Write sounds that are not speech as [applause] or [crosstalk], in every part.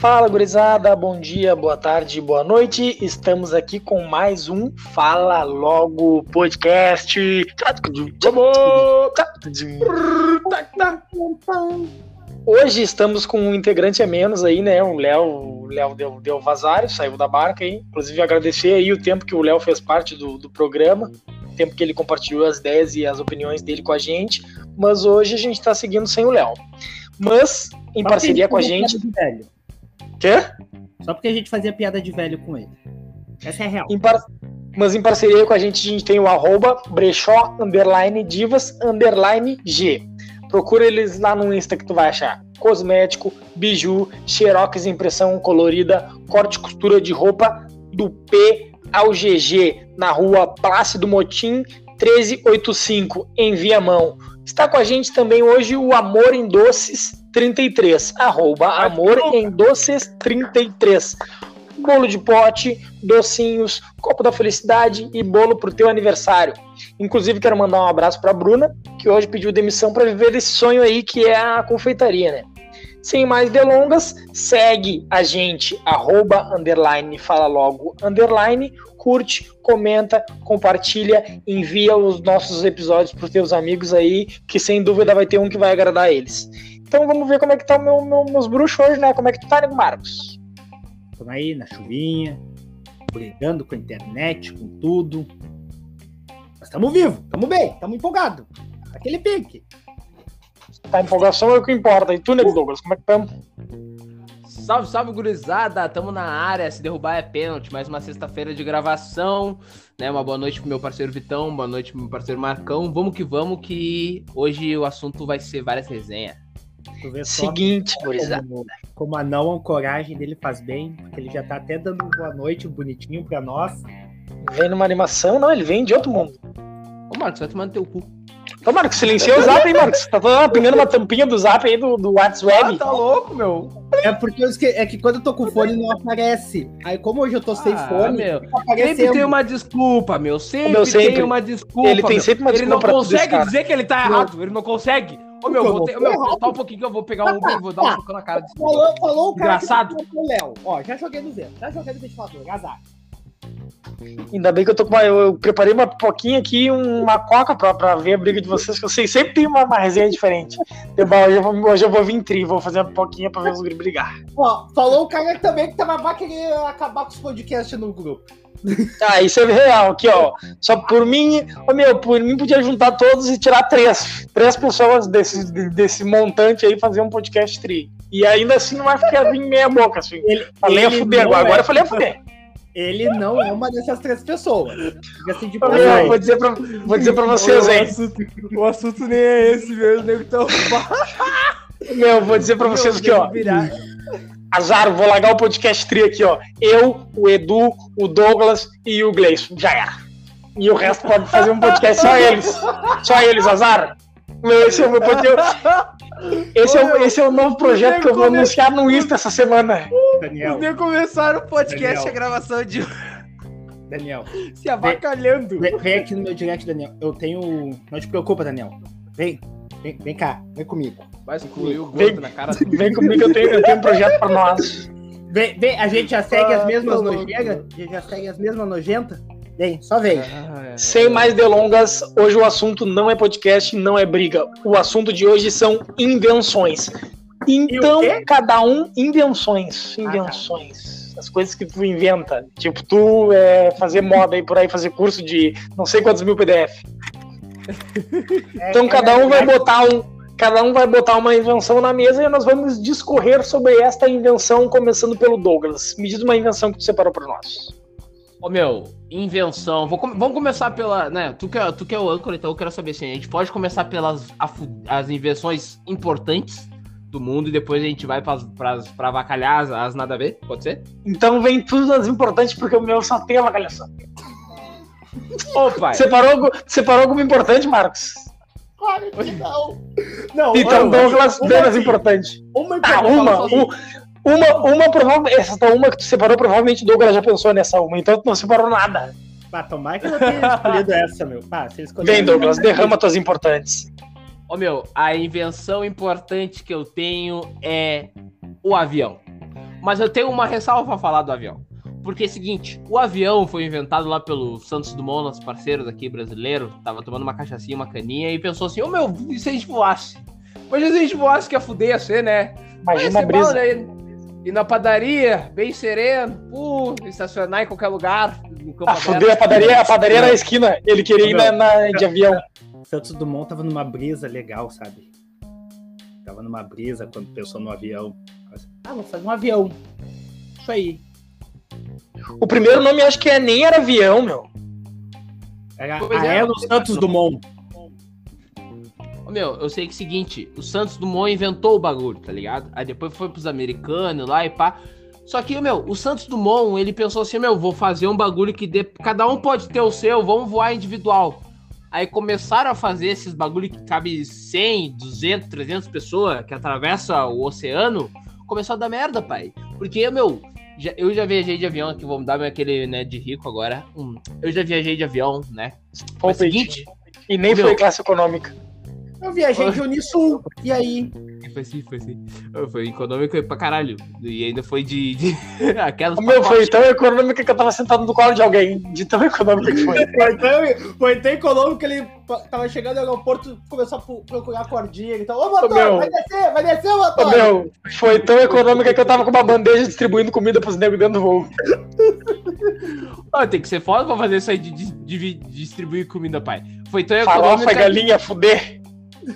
Fala, gurizada, bom dia, boa tarde, boa noite. Estamos aqui com mais um Fala Logo podcast. Hoje estamos com um integrante a menos aí, né? O Léo, o Léo deu, deu vazário, saiu da barca aí. Inclusive agradecer aí o tempo que o Léo fez parte do, do programa, o tempo que ele compartilhou as ideias e as opiniões dele com a gente. Mas hoje a gente está seguindo sem o Léo. Mas em parceria com a gente. Quê? Só porque a gente fazia piada de velho com ele. Essa é real. Em par... Mas em parceria com a gente, a gente tem o arroba brechó, underline, divas, underline, G. Procura eles lá no Insta que tu vai achar. Cosmético, biju, xerox impressão colorida, corte e costura de roupa do P ao GG, na rua Plácido Motim, 1385, em Viamão. Está com a gente também hoje o Amor em Doces 33, arroba Amor em Doces 33. Bolo de pote, docinhos, copo da felicidade e bolo pro teu aniversário. Inclusive quero mandar um abraço para Bruna, que hoje pediu demissão para viver esse sonho aí que é a confeitaria, né? Sem mais delongas, segue a gente, arroba, underline, fala logo, underline, curte, comenta, compartilha, envia os nossos episódios para os teus amigos aí, que sem dúvida vai ter um que vai agradar eles. Então vamos ver como é que tá o meu, meu, meus bruxos hoje, né? Como é que tu tá, nego Marcos? Estamos aí na chuvinha, brigando com a internet, com tudo. Mas estamos vivos, estamos bem, estamos empolgados. Aquele pique. Tá, empolgação é o que importa. E tu, nego Douglas, como é que estamos? Salve, salve, gurizada! Tamo na área, se derrubar é pênalti. Mais uma sexta-feira de gravação, né? Uma boa noite pro meu parceiro Vitão, boa noite pro meu parceiro Marcão. Vamos que vamos, que hoje o assunto vai ser várias resenhas. Seguinte, gurizada. Como, como a não ancoragem dele faz bem, porque ele já tá até dando boa noite bonitinho pra nós. Vem numa animação, não, ele vem de outro mundo. Ô, Marcos, vai tomar no teu cu. Ô, Marcos, silencia o zap aí, Marcos. Tá pingando uma tampinha do zap aí do, do WhatsApp. Ah, tá louco, meu. É porque eu esque... é que quando eu tô com fone não aparece. Aí como hoje eu tô sem Ah, fone, meu. Sempre tem uma desculpa, meu. Sempre, Meu, sempre. tem uma desculpa. Ele tem meu. sempre uma Ele não desculpa tudo esse consegue cara. dizer que ele tá errado. Ele não consegue. Ô, meu, vou ter... Meu, um pouquinho que eu vou pegar um Uber e vou dar um soco na cara desse Falou, falou o cara Engraçado. que pro Léo. Ó, já joguei no zero. Já joguei no ventilador. Azar. Ainda bem que eu tô com uma. Eu, preparei uma pipoquinha aqui e uma coca pra, pra ver a briga de vocês, que eu sei, sempre tem uma, uma resenha diferente. Eu, hoje, eu vou, hoje eu vou vir tri, vou fazer uma pipoquinha pra ver os brigar. Ó, falou o cara também que tava querer acabar com os podcasts no grupo. Ah, isso é real, aqui, ó. Só por mim, ô meu, por mim podia juntar todos e tirar três. Três pessoas desse, desse montante aí fazer um podcast tri. E ainda assim não vai ficar em meia boca, assim. Ele, Falei a ele fuder não agora, agora é- eu falei a fuder. Ele não é uma dessas três pessoas. Fica assim meu, passagem. vou dizer pra, vou dizer pra vocês, o, hein. assunto, o assunto nem é esse, meu. Nego tão Meu, vou dizer pra vocês aqui, ó. Virar. Azar, vou largar o podcast tri aqui, ó. Eu, o Edu, o Douglas e o Gleison. Já era. E o resto pode fazer um podcast só eles. Só eles, Azar. Meu, esse é o meu podcast. Esse é, o, esse é o novo projeto que eu vou anunciar no Insta essa semana. Daniel, Os nego começaram o podcast, Daniel. a gravação de Daniel. se avacalhando. Vem, vem aqui no meu direct, Daniel. Eu tenho. Não te preocupa, Daniel. Vem. Vem, vem cá. Vem comigo. Vai excluir o Vem. gordo na cara [laughs] Vem comigo, eu tenho, eu tenho um projeto pra nós. Vem, vem. A gente já segue as Ah, mesmas tá louco. nojeiras. A gente já segue as mesmas nojentas. Vem, só vem. Ah, é. Sem mais delongas, hoje o assunto não é podcast, não é briga. O assunto de hoje são invenções. Então, E cada um, invenções. tá. Invenções. As coisas que tu inventa. Tipo, tu é, fazer moda aí por aí, fazer curso de não sei quantos mil PDF. [laughs] Então, É, cada é um vai botar um. Cada um vai botar uma invenção na mesa e nós vamos discorrer sobre esta invenção, começando pelo Douglas. Me diz uma invenção que tu separou para nós. Ô meu, invenção. Vou com- Vamos começar pela. Né, tu que, é, tu que é o âncora, então eu quero saber assim. A gente pode começar pelas as invenções importantes do mundo e depois a gente vai pra avacalhar as, as nada a ver? Pode ser? Então vem tudo das importantes, porque o meu só tem avaliação. Ô, pai. Separou, separou alguma importante, Marcos? Claro que não. Não, Então, uma- Douglas, uma menos importante. Uma Ah, importante. uma, fala u- uma, uma, provavelmente, essa uma que tu separou, provavelmente Douglas já pensou nessa uma, então tu não separou nada. Ah, tomara que eu tenha escolhido essa, meu. Ah, você escolheu. Vem, Douglas, derrama tuas importantes. Ô meu, a invenção importante que eu tenho é o avião. Mas eu tenho uma ressalva pra falar do avião. Porque é o seguinte, o avião foi inventado lá pelo Santos Dumont, nosso parceiro daqui brasileiro. Tava tomando uma cachaçinha, uma caninha, e pensou assim: Ô meu, e se a gente voasse? Mas se a gente voasse que ia fuder ia ser, né? Imagina a brisa. bom, né? Ir na padaria, bem sereno, uh, estacionar em qualquer lugar. No campo Ah, aberto. fudeu a padaria, a padaria na esquina. Ele queria ir na, na- de avião. Santos Dumont tava numa brisa legal, sabe? Tava numa brisa quando pensou no avião. Ah, vou fazer um avião. Isso aí. O primeiro nome acho que é, nem era avião, meu. Era Pois é, Aero sei Santos não. Dumont. Ô, Meu, eu sei que é o seguinte, o Santos Dumont inventou o bagulho, tá ligado? Aí depois foi pros americanos lá e pá. Só que, meu, o Santos Dumont, ele pensou assim, meu, vou fazer um bagulho que dê... cada um pode ter o seu, vamos voar individual. Aí começaram a fazer esses bagulho que cabe 100, 200, 300 pessoas, que atravessa o oceano, começou a dar merda, pai. Porque, meu, já- eu já viajei de avião, aqui vou dar aquele, né, de rico agora. Hum, eu já viajei de avião, né? Foi o seguinte, E nem Meu. foi classe econômica. Eu viajei de Unisul. E aí? Foi sim, foi sim. Foi econômico pra caralho. E ainda foi de. de... [laughs] Aquelas. O meu foi tão econômica que eu tava sentado no colo de alguém. De tão econômica que foi. [laughs] Foi tão, foi tão econômico que ele tava chegando no aeroporto começou a procurar cordinha. Então, ô motor, meu. vai descer, vai descer, Ô, motor. meu, foi tão econômica que eu tava com uma bandeja distribuindo comida pros negros dentro do voo. [laughs] Ah, tem que ser foda pra fazer isso aí de, de- de distribuir comida, pai. Foi tão econômica. Farofa, galinha, fuder.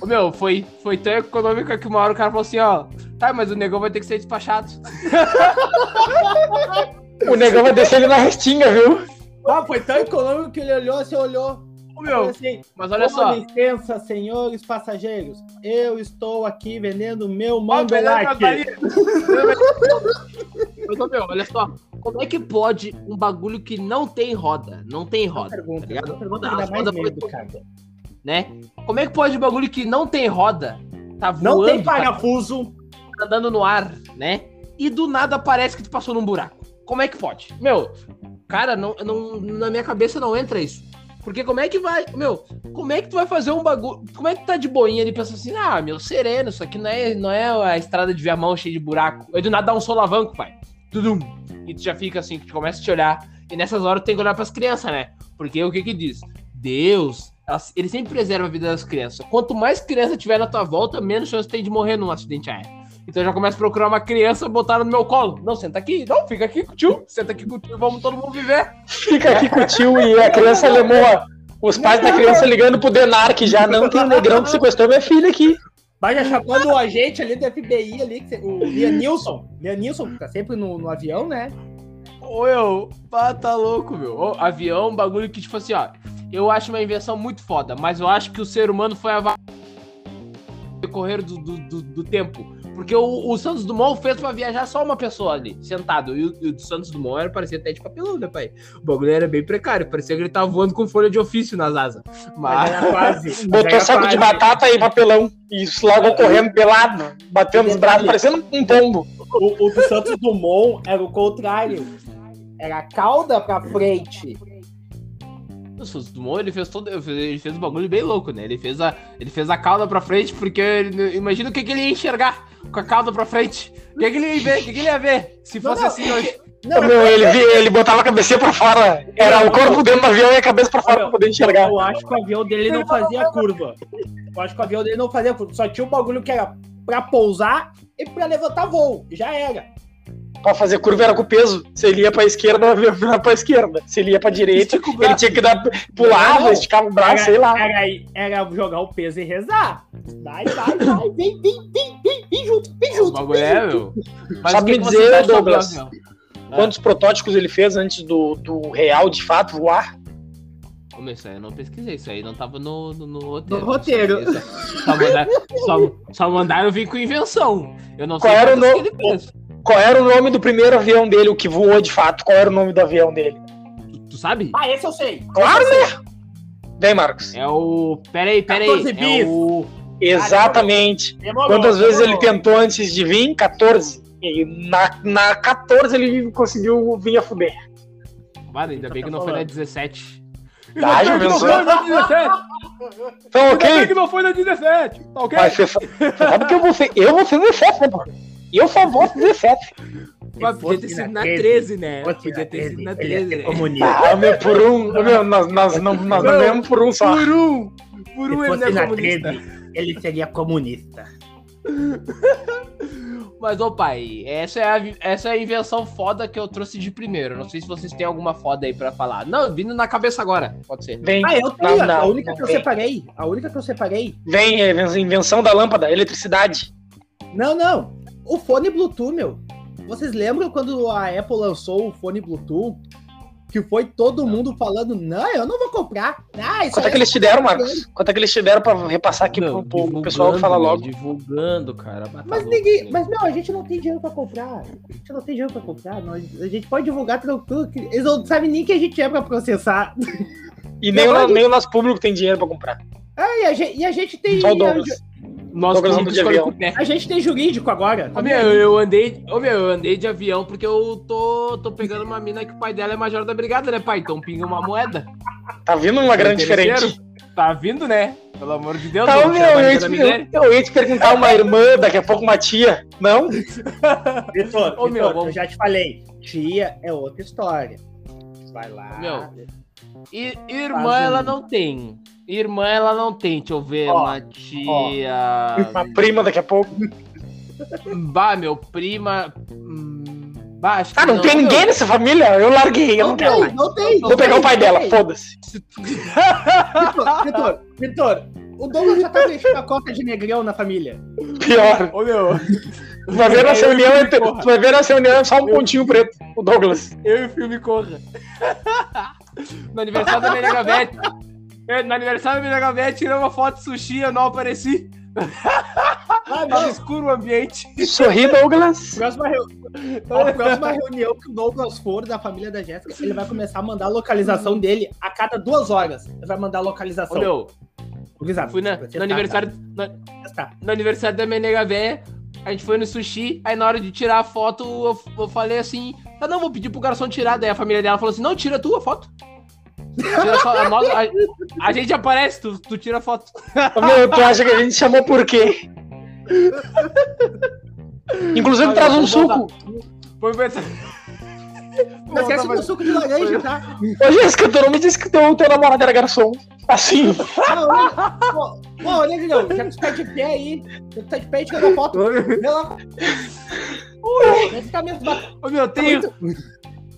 Ô, Meu, foi, foi tão econômica que uma hora o cara falou assim, ó. Tá, mas o negão vai ter que ser despachado. [laughs] O negão vai descer ele na restinga, viu? Ah, foi tão econômico que ele olhou, você olhou. Ô, meu, assim, mas olha só. licença, senhores passageiros. Eu estou aqui vendendo meu mando. Bahia. [laughs] Mas, ô, meu, olha só. Como é que pode um bagulho que não tem roda? Não tem roda, pergunta, tá ligado? pergunta rodas medo, foi- cara. Né? Como é que pode um bagulho que não tem roda, tá voando, Não tem tá parafuso. andando no ar, né? E do nada parece que tu passou num buraco. Como é que pode? Meu, cara, não, não, na minha cabeça não entra isso. Porque como é que vai, meu, como é que tu vai fazer um bagulho, como é que tu tá de boinha ali e pensa assim, ah, meu, sereno, isso aqui não é, não é a estrada de Viamão cheia de buraco. Aí do nada dá um solavanco, pai. Tudum. E tu já fica assim, que tu começa a te olhar. E nessas horas tu tem que olhar pras crianças, né? Porque o que que diz? Deus, elas- ele sempre preserva a vida das crianças. Quanto mais criança tiver na tua volta, menos chance tem de morrer num acidente aéreo. Então eu já começo a procurar uma criança, botar ela no meu colo. Não, senta aqui. Não, fica aqui com o tio. Senta aqui com o tio, vamos todo mundo viver. Fica aqui com o tio e a criança lemoa. Os pais da criança ligando pro Denar, que já não tem um negrão que sequestrou minha filha aqui. Vai já chamando o agente ali do FBI ali, que o Lianilson. Lianilson, que tá sempre no, no avião, né? Ô, eu, pá, tá louco, meu. Ô, avião, bagulho que, tipo assim, ó. Eu acho uma invenção muito foda, mas eu acho que o ser humano foi a decorrer do, do, do, do tempo. Porque o, o Santos Dumont fez pra viajar só uma pessoa ali, sentado. E o, e o do Santos Dumont era, parecia até de papelão, né, pai? O bagulho era bem precário, parecia que ele tava voando com folha de ofício nas asas. Mas Mas. era quase. [laughs] Botou era saco de quase. batata e papelão. E largou correndo pelado, batendo os braços, parecendo um pombo. O, o do Santos Dumont era o contrário. Era a cauda pra frente. O Santos Dumont, ele fez todo. Ele fez um bagulho bem louco, né? Ele fez a, ele fez a cauda pra frente, porque ele- imagina o que, que ele ia enxergar com a cauda pra frente. O que, que ele ia ver? O que, que ele ia ver? Se Não, fosse não, assim hoje. [laughs] Não, Meu, ele, vi- ele botava a cabeça pra fora. Era o corpo dentro do avião e a cabeça pra fora pra poder enxergar. Eu acho que o avião dele não fazia curva. Eu acho que o avião dele não fazia curva. Só tinha um bagulho que era pra pousar e pra levantar voo. Já era. Pra fazer curva era com o peso. Se ele ia pra esquerda, [laughs] virava pra esquerda. Se ele ia pra direita, ele tinha que dar, pulava, Não. esticava o braço, Era, sei lá. era, era jogar o peso e rezar. Vai, vai, vai. Vem, vem, vem, vem, vem junto, vem O junto. vem é, junto. meu. Mas Sabe me dizer, o Douglas? Quantos protótipos ele fez antes do, do real, de fato, voar? Meu, isso aí eu não pesquisei, isso aí não tava no, no, no roteiro. No roteiro. Só, só, mandaram, só, só mandaram vir com invenção. Eu não Qual sei era o nome? Qual era o nome do primeiro avião dele, o que voou de fato? Qual era o nome do avião dele? Tu, tu sabe? Ah, esse eu sei. Claro, né? Vem, Marcos. É o. Pera aí, pera aí. 14 É bis. o. Exatamente. Demorou, Quantas vezes ele tentou antes de vir? 14. E na, na 14 ele conseguiu vir a fuder. Mano, ainda bem que não foi na 17. Ah, já Ainda bem que não foi na 17. Então, Ainda bem ok. que não foi na 17. Tá ok? Mas você sabe que eu vou ser, eu vou ser 17, né, pô? Eu só vou ser 17. Mas podia ter sido na 13, né? Fosse Podia na ter sido 13, na ele ia 13, ser né? comunista. Ah, meu, por um. Meu, nós, nós não, nós não ganhamos por um só. Por um! Por Se um ele não é comunista. 13, ele seria comunista. [laughs] Mas, ô pai, essa é, a, essa é a invenção foda que eu trouxe de primeiro. Não sei se vocês têm alguma foda aí pra falar. Não, vindo na cabeça agora, pode ser. Vem, Ah, eu tenho. Não, não, a única não que eu separei. A única que eu separei. vem, é, invenção da lâmpada, eletricidade. Não, não. O fone Bluetooth, meu. Vocês lembram quando a Apple lançou o fone Bluetooth? Que foi todo mundo falando, não, eu não vou comprar. Ah, isso Quanto é que eles te deram, Marcos? Quanto é que eles te deram pra repassar aqui Não, pro, pro pessoal que fala divulgando, logo? Divulgando, cara. Mas, ninguém. Mas não, a gente não tem dinheiro pra comprar. A gente não tem dinheiro pra comprar. nós- a gente pode divulgar tranquilo. que Eles não sabem nem que a gente é pra processar. E nem, Não, o, mas- nem o nosso público tem dinheiro pra comprar. Ah, e a gente, e a gente tem. Só o Douglas. Nosso público escolhe avião. por pé. A gente tem jurídico agora. Ô, meu, eu andei, ô, meu, eu andei de avião porque eu tô, tô pegando uma mina que o pai dela é major da brigada, né, pai? Então pinga uma moeda. Tá vindo uma grande diferente. Tá vindo, né? Pelo amor de Deus, Tá, meu, eu, ia te, eu, eu ia te perguntar uma irmã, daqui a pouco uma tia. Não? Vitor, [laughs] Ô, meu, Vitor, eu já te falei. Tia é outra história. Vai lá. Meu, Irmã, ela não tem. Irmã, ela não tem. Deixa eu ver, Ó, uma tia. Uma prima daqui a pouco. Bah, meu, prima. hum, Bah, acho que Ah, não, tem meu. ninguém nessa família? Eu larguei, eu não quero tem, mais. não tem. Vou pegar o pai dela, foda-se. Vitor, Vitor, Vitor, o Douglas já tá mexendo a cota de negrão na família. Pior. Ô, meu, Tu vai ver nessa Eu Corra. vai ver nessa reunião é só um pontinho preto. O Douglas. eu e o filme Corra. No aniversário da minha Gavete. No aniversário da minha Gavete, tirei uma foto de sushi, eu não apareci. Ah, Tava escuro o ambiente. Sorri, Douglas. Próxima, reu... a próxima reunião que o Douglas for da família da Jéssica, ele vai começar a mandar a localização dele a cada duas horas. Ele vai mandar a Ô, localização. meu, Gurizada, fui na, no, aniversário? Testar. no aniversário da minha nega véia, a gente foi no sushi, aí na hora de tirar a foto, eu, eu falei assim, ah não, vou pedir pro garçom tirar, daí a família dela falou assim, não, tira a foto. Tira só, a, nossa- a- a gente aparece, tu, tu tira a foto. Meu, tu acha que a gente chamou por quê? [laughs] Inclusive, traz um suco. Foi pensar. Não esquece meu suco de laranja, tá? Ô, Jéssica, tu não me disse que teu, teu namorado era garçom. Assim. Não, olha- Pô, Ô, Negrão, já que tu tá de pé aí, já que tu tá de pé, a gente tira foto. Vê lá. Vê se tá mesmo. Ô meu, tem.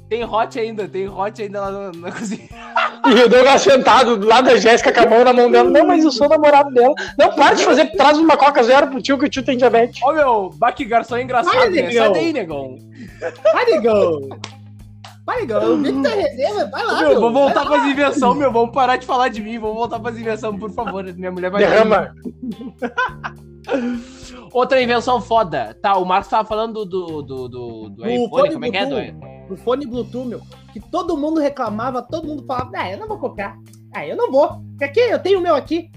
Tem hot ainda, tem hot ainda lá na, na cozinha. E o Douglas sentado do lado da Jéssica com a mão na mão dela. Não, mas eu sou namorado dela. Não, para de fazer. Traz uma Coca Zero pro tio, que o tio tem diabetes. Ô meu, baque garçom é engraçado, Vai, né? negão. Sai daí, negão. Vai, Negão. Vai, Negão. Eu vi que tá reserva. Vai lá, meu, meu. vamos Vai voltar lá. pras invenções, meu. Vamos parar de falar de mim. Vamos voltar pras invenções, por favor. Minha mulher vai. Derrama. [laughs] Outra invenção foda. Tá, o Marcos tava falando do, do, do, do iPhone. fone Como é que é? Do... No fone Bluetooth, meu. Que todo mundo reclamava, todo mundo falava, ah, eu não vou comprar. Ah, eu não vou. Porque aqui, eu tenho o meu aqui.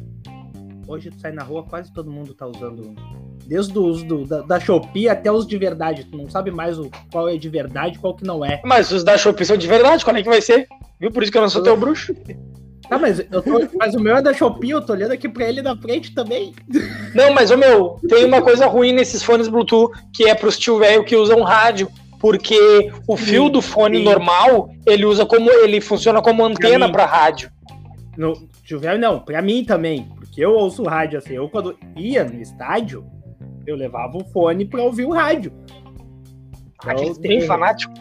Hoje tu sai na rua, quase todo mundo tá usando. um. Desde o uso do, da, da Shopee até os de verdade. Tu não sabe mais o, qual é de verdade e qual que não é. Mas os da Shopee são de verdade, qual é que vai ser? Viu? Por isso que eu não sou teu bruxo. Tá, mas, eu tô, mas o meu é da Shopee, eu tô olhando aqui pra ele na frente também. [laughs] Não, mas, ô meu, tem uma coisa ruim nesses fones Bluetooth, que é pros tio velho que usam rádio. Porque o fio do fone sim. normal, ele usa como. ele funciona como antena mim. pra rádio. No, tio velho, não, pra mim também. Porque eu ouço rádio assim. Eu, quando ia no estádio, eu levava o fone pra ouvir o rádio. Aquele Então, bem tem- fanático.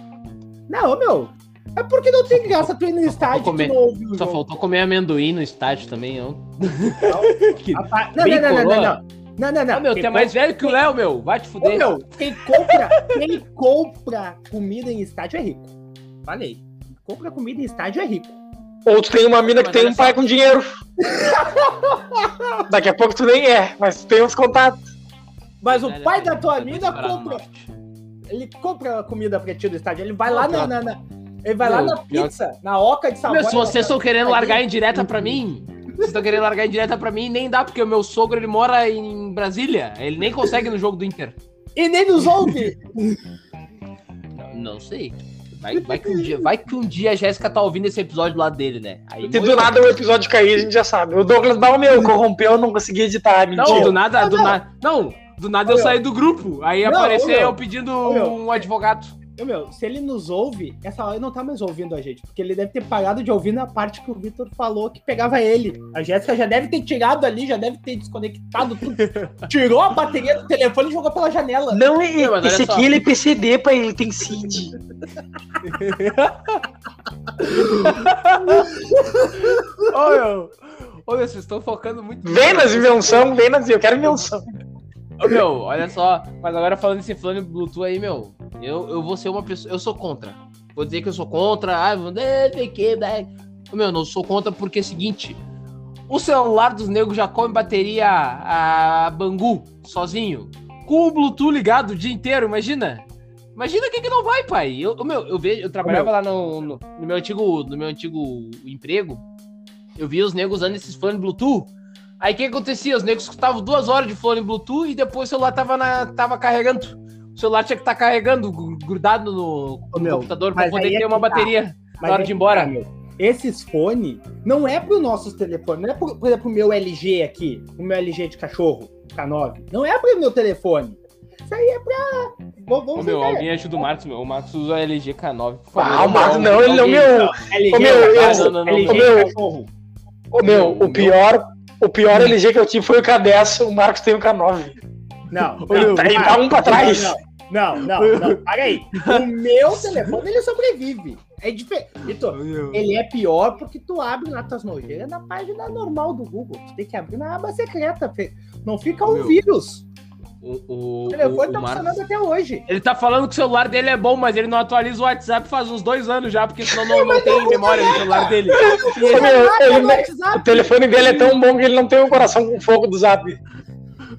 Não, meu. É porque não tem graça tu ir no estádio comer. não ouvir o Só jogo. faltou comer amendoim no estádio também, não. [laughs] Rapaz, Não, Bem não, não, não, não, não. Não, não, não. Ah, meu, tu é mais velho que o Léo, meu. Vai te Ô, fuder. meu, quem compra, quem compra comida em estádio é rico. Falei. Quem compra comida em estádio é rico. Ou tu tem uma mina que Mas tem um pai com dinheiro. [laughs] Daqui a pouco tu nem é, mas tu tem uns contatos. Mas o pai da tua no compra. Ele compra comida pra ti do estádio. Ele vai Não, lá na, pior- na- na- Ele vai lá na pizza, na oca de sabor. Meu, se vocês estão querendo largar em direta pra mim, vocês estão querendo largar em direta pra mim, nem dá, porque o meu sogro ele mora em Brasília. Ele nem consegue no jogo do Inter. E nem nos ouve. Não, não sei. Vai, vai que um dia, vai que um dia a Jéssica tá ouvindo esse episódio do lado dele, né? Aí E do nada o episódio cair, a gente já sabe. O Douglas Bal, meu, corrompeu, eu não consegui editar. Não, Mentira. do nada, do não. nada. Não, do nada eu Ô, meu. saí do grupo. Aí Não, apareceu eu pedindo Ô, um advogado. Ô, meu, se ele nos ouve, essa hora ele não tá mais ouvindo a gente, porque ele deve ter parado de ouvir na parte que o Vitor falou que pegava ele. A Jéssica já deve ter tirado ali, já deve ter desconectado tudo. [laughs] Tirou a bateria do telefone e jogou pela janela. Não, e- Não, esse só. aqui ele é PCD, pai, ele tem CID. [laughs] Ô, meu. Ô, meu, vocês estão focando muito. Vem nas invenções, vem nas. Eu quero invenção. Ô, meu, olha só. Mas agora falando desse fone Bluetooth aí, meu. Eu, eu vou ser uma pessoa. Eu sou contra. Vou dizer que eu sou contra. Ah, vou né? Meu, não sou contra porque é o seguinte. O celular dos negros já come bateria a Bangu sozinho. Com o Bluetooth ligado o dia inteiro, imagina. Imagina quem que não vai, pai. Eu, meu, eu vejo, eu trabalhava lá no, no, no meu antigo, no meu antigo emprego. Eu via os negros usando esses fones Bluetooth. Aí o que acontecia? Os negros escutavam duas horas de fone Bluetooth e depois o celular tava, na, tava carregando. O celular tinha que estar carregando, gru- grudado no, Ô, meu, computador pra mas poder é ter uma que tá. bateria Mas na hora é de ir embora. tá. Esses fones não é pro nossos telefones, não é pro, por exemplo, o meu LG aqui, o meu LG de cachorro, K9. Não é pro meu telefone. Isso aí é pra. Vou, Ô, vamos meu, alguém ajuda o Marcos, meu. O Marcos usa LG K9. por Ah, o. Marcos não, ele não, Alguém- meu. LG, Ô, meu, é eu- não, não, não, LG meu. cachorro. Ô, meu, Meu, o pior, o pior LG que eu tive foi o K10, o Marcos tem o K9. Não, [laughs] não, tá para. dá um pra trás. Não, não, não, não, para aí. O meu telefone, ele sobrevive. É diferente. Vitor, ele é pior porque tu abre lá tuas nojeiras na página normal do Google. Tu tem que abrir na aba secreta. Não fica um Meu. vírus. O, o, O telefone o- tá o Marcos- funcionando até hoje. Ele tá falando que o celular dele é bom, mas ele não atualiza o WhatsApp faz uns dois anos já, porque senão não, não tem memória no celular dele. Ele- ele- no o telefone dele é tão bom que ele não tem o coração com fogo do zap.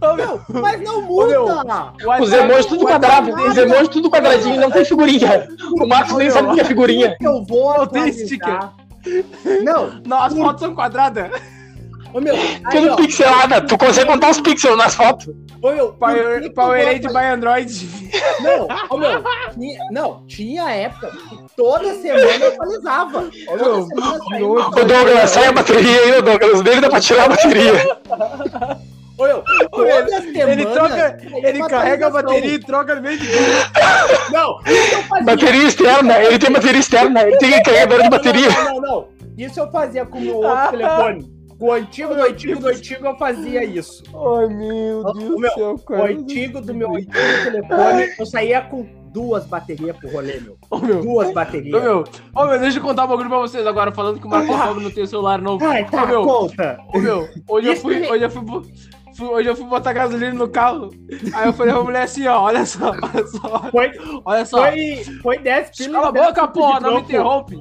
Ô, meu, mas não Ô, muda. Os emojis tudo quadrado, os emojis tudo quadradinho, não tem figurinha. O Marcos nem sabe o que é figurinha. Eu vou atualizar. Não, Não, as fotos são quadradas. Ô meu, aí, Tudo ó, pixelada, tu consegue contar os pixels nas fotos. ô meu, Power, Powerade by Android. Não, ô meu, tinha, não, tinha época que toda semana eu atualizava. Ô, meu, Ô Douglas, sai a bateria aí, ô Douglas. Dele dá pra tirar a bateria. Ô, meu, toda semana. Ele troca, ele carrega a bateria e troca no meio de Não, isso eu fazia. Bateria externa, ele tem bateria externa, ele tem carregador de bateria. Não, não, não. Isso eu fazia com o meu outro [laughs] telefone. O antigo do antigo do antigo eu fazia isso. Ai, meu Deus meu, do céu, O cara. antigo do meu antigo telefone, eu saía com duas baterias pro rolê, meu. Ô, meu. Duas Ô, baterias. meu, ô, meu, deixa eu contar um bagulho pra vocês agora, falando que o Marcos Pobre não tem o celular novo. Ai, tá, meu. conta. Ô, meu, hoje eu fui, hoje eu fui, bo- fui- hoje eu fui botar gasolina no carro. Aí eu falei pra mulher assim, ó, olha só, [laughs] olha só, Foi, olha só. foi, foi 10 pilas. Cala a 10 boca, porra, não me interrompe.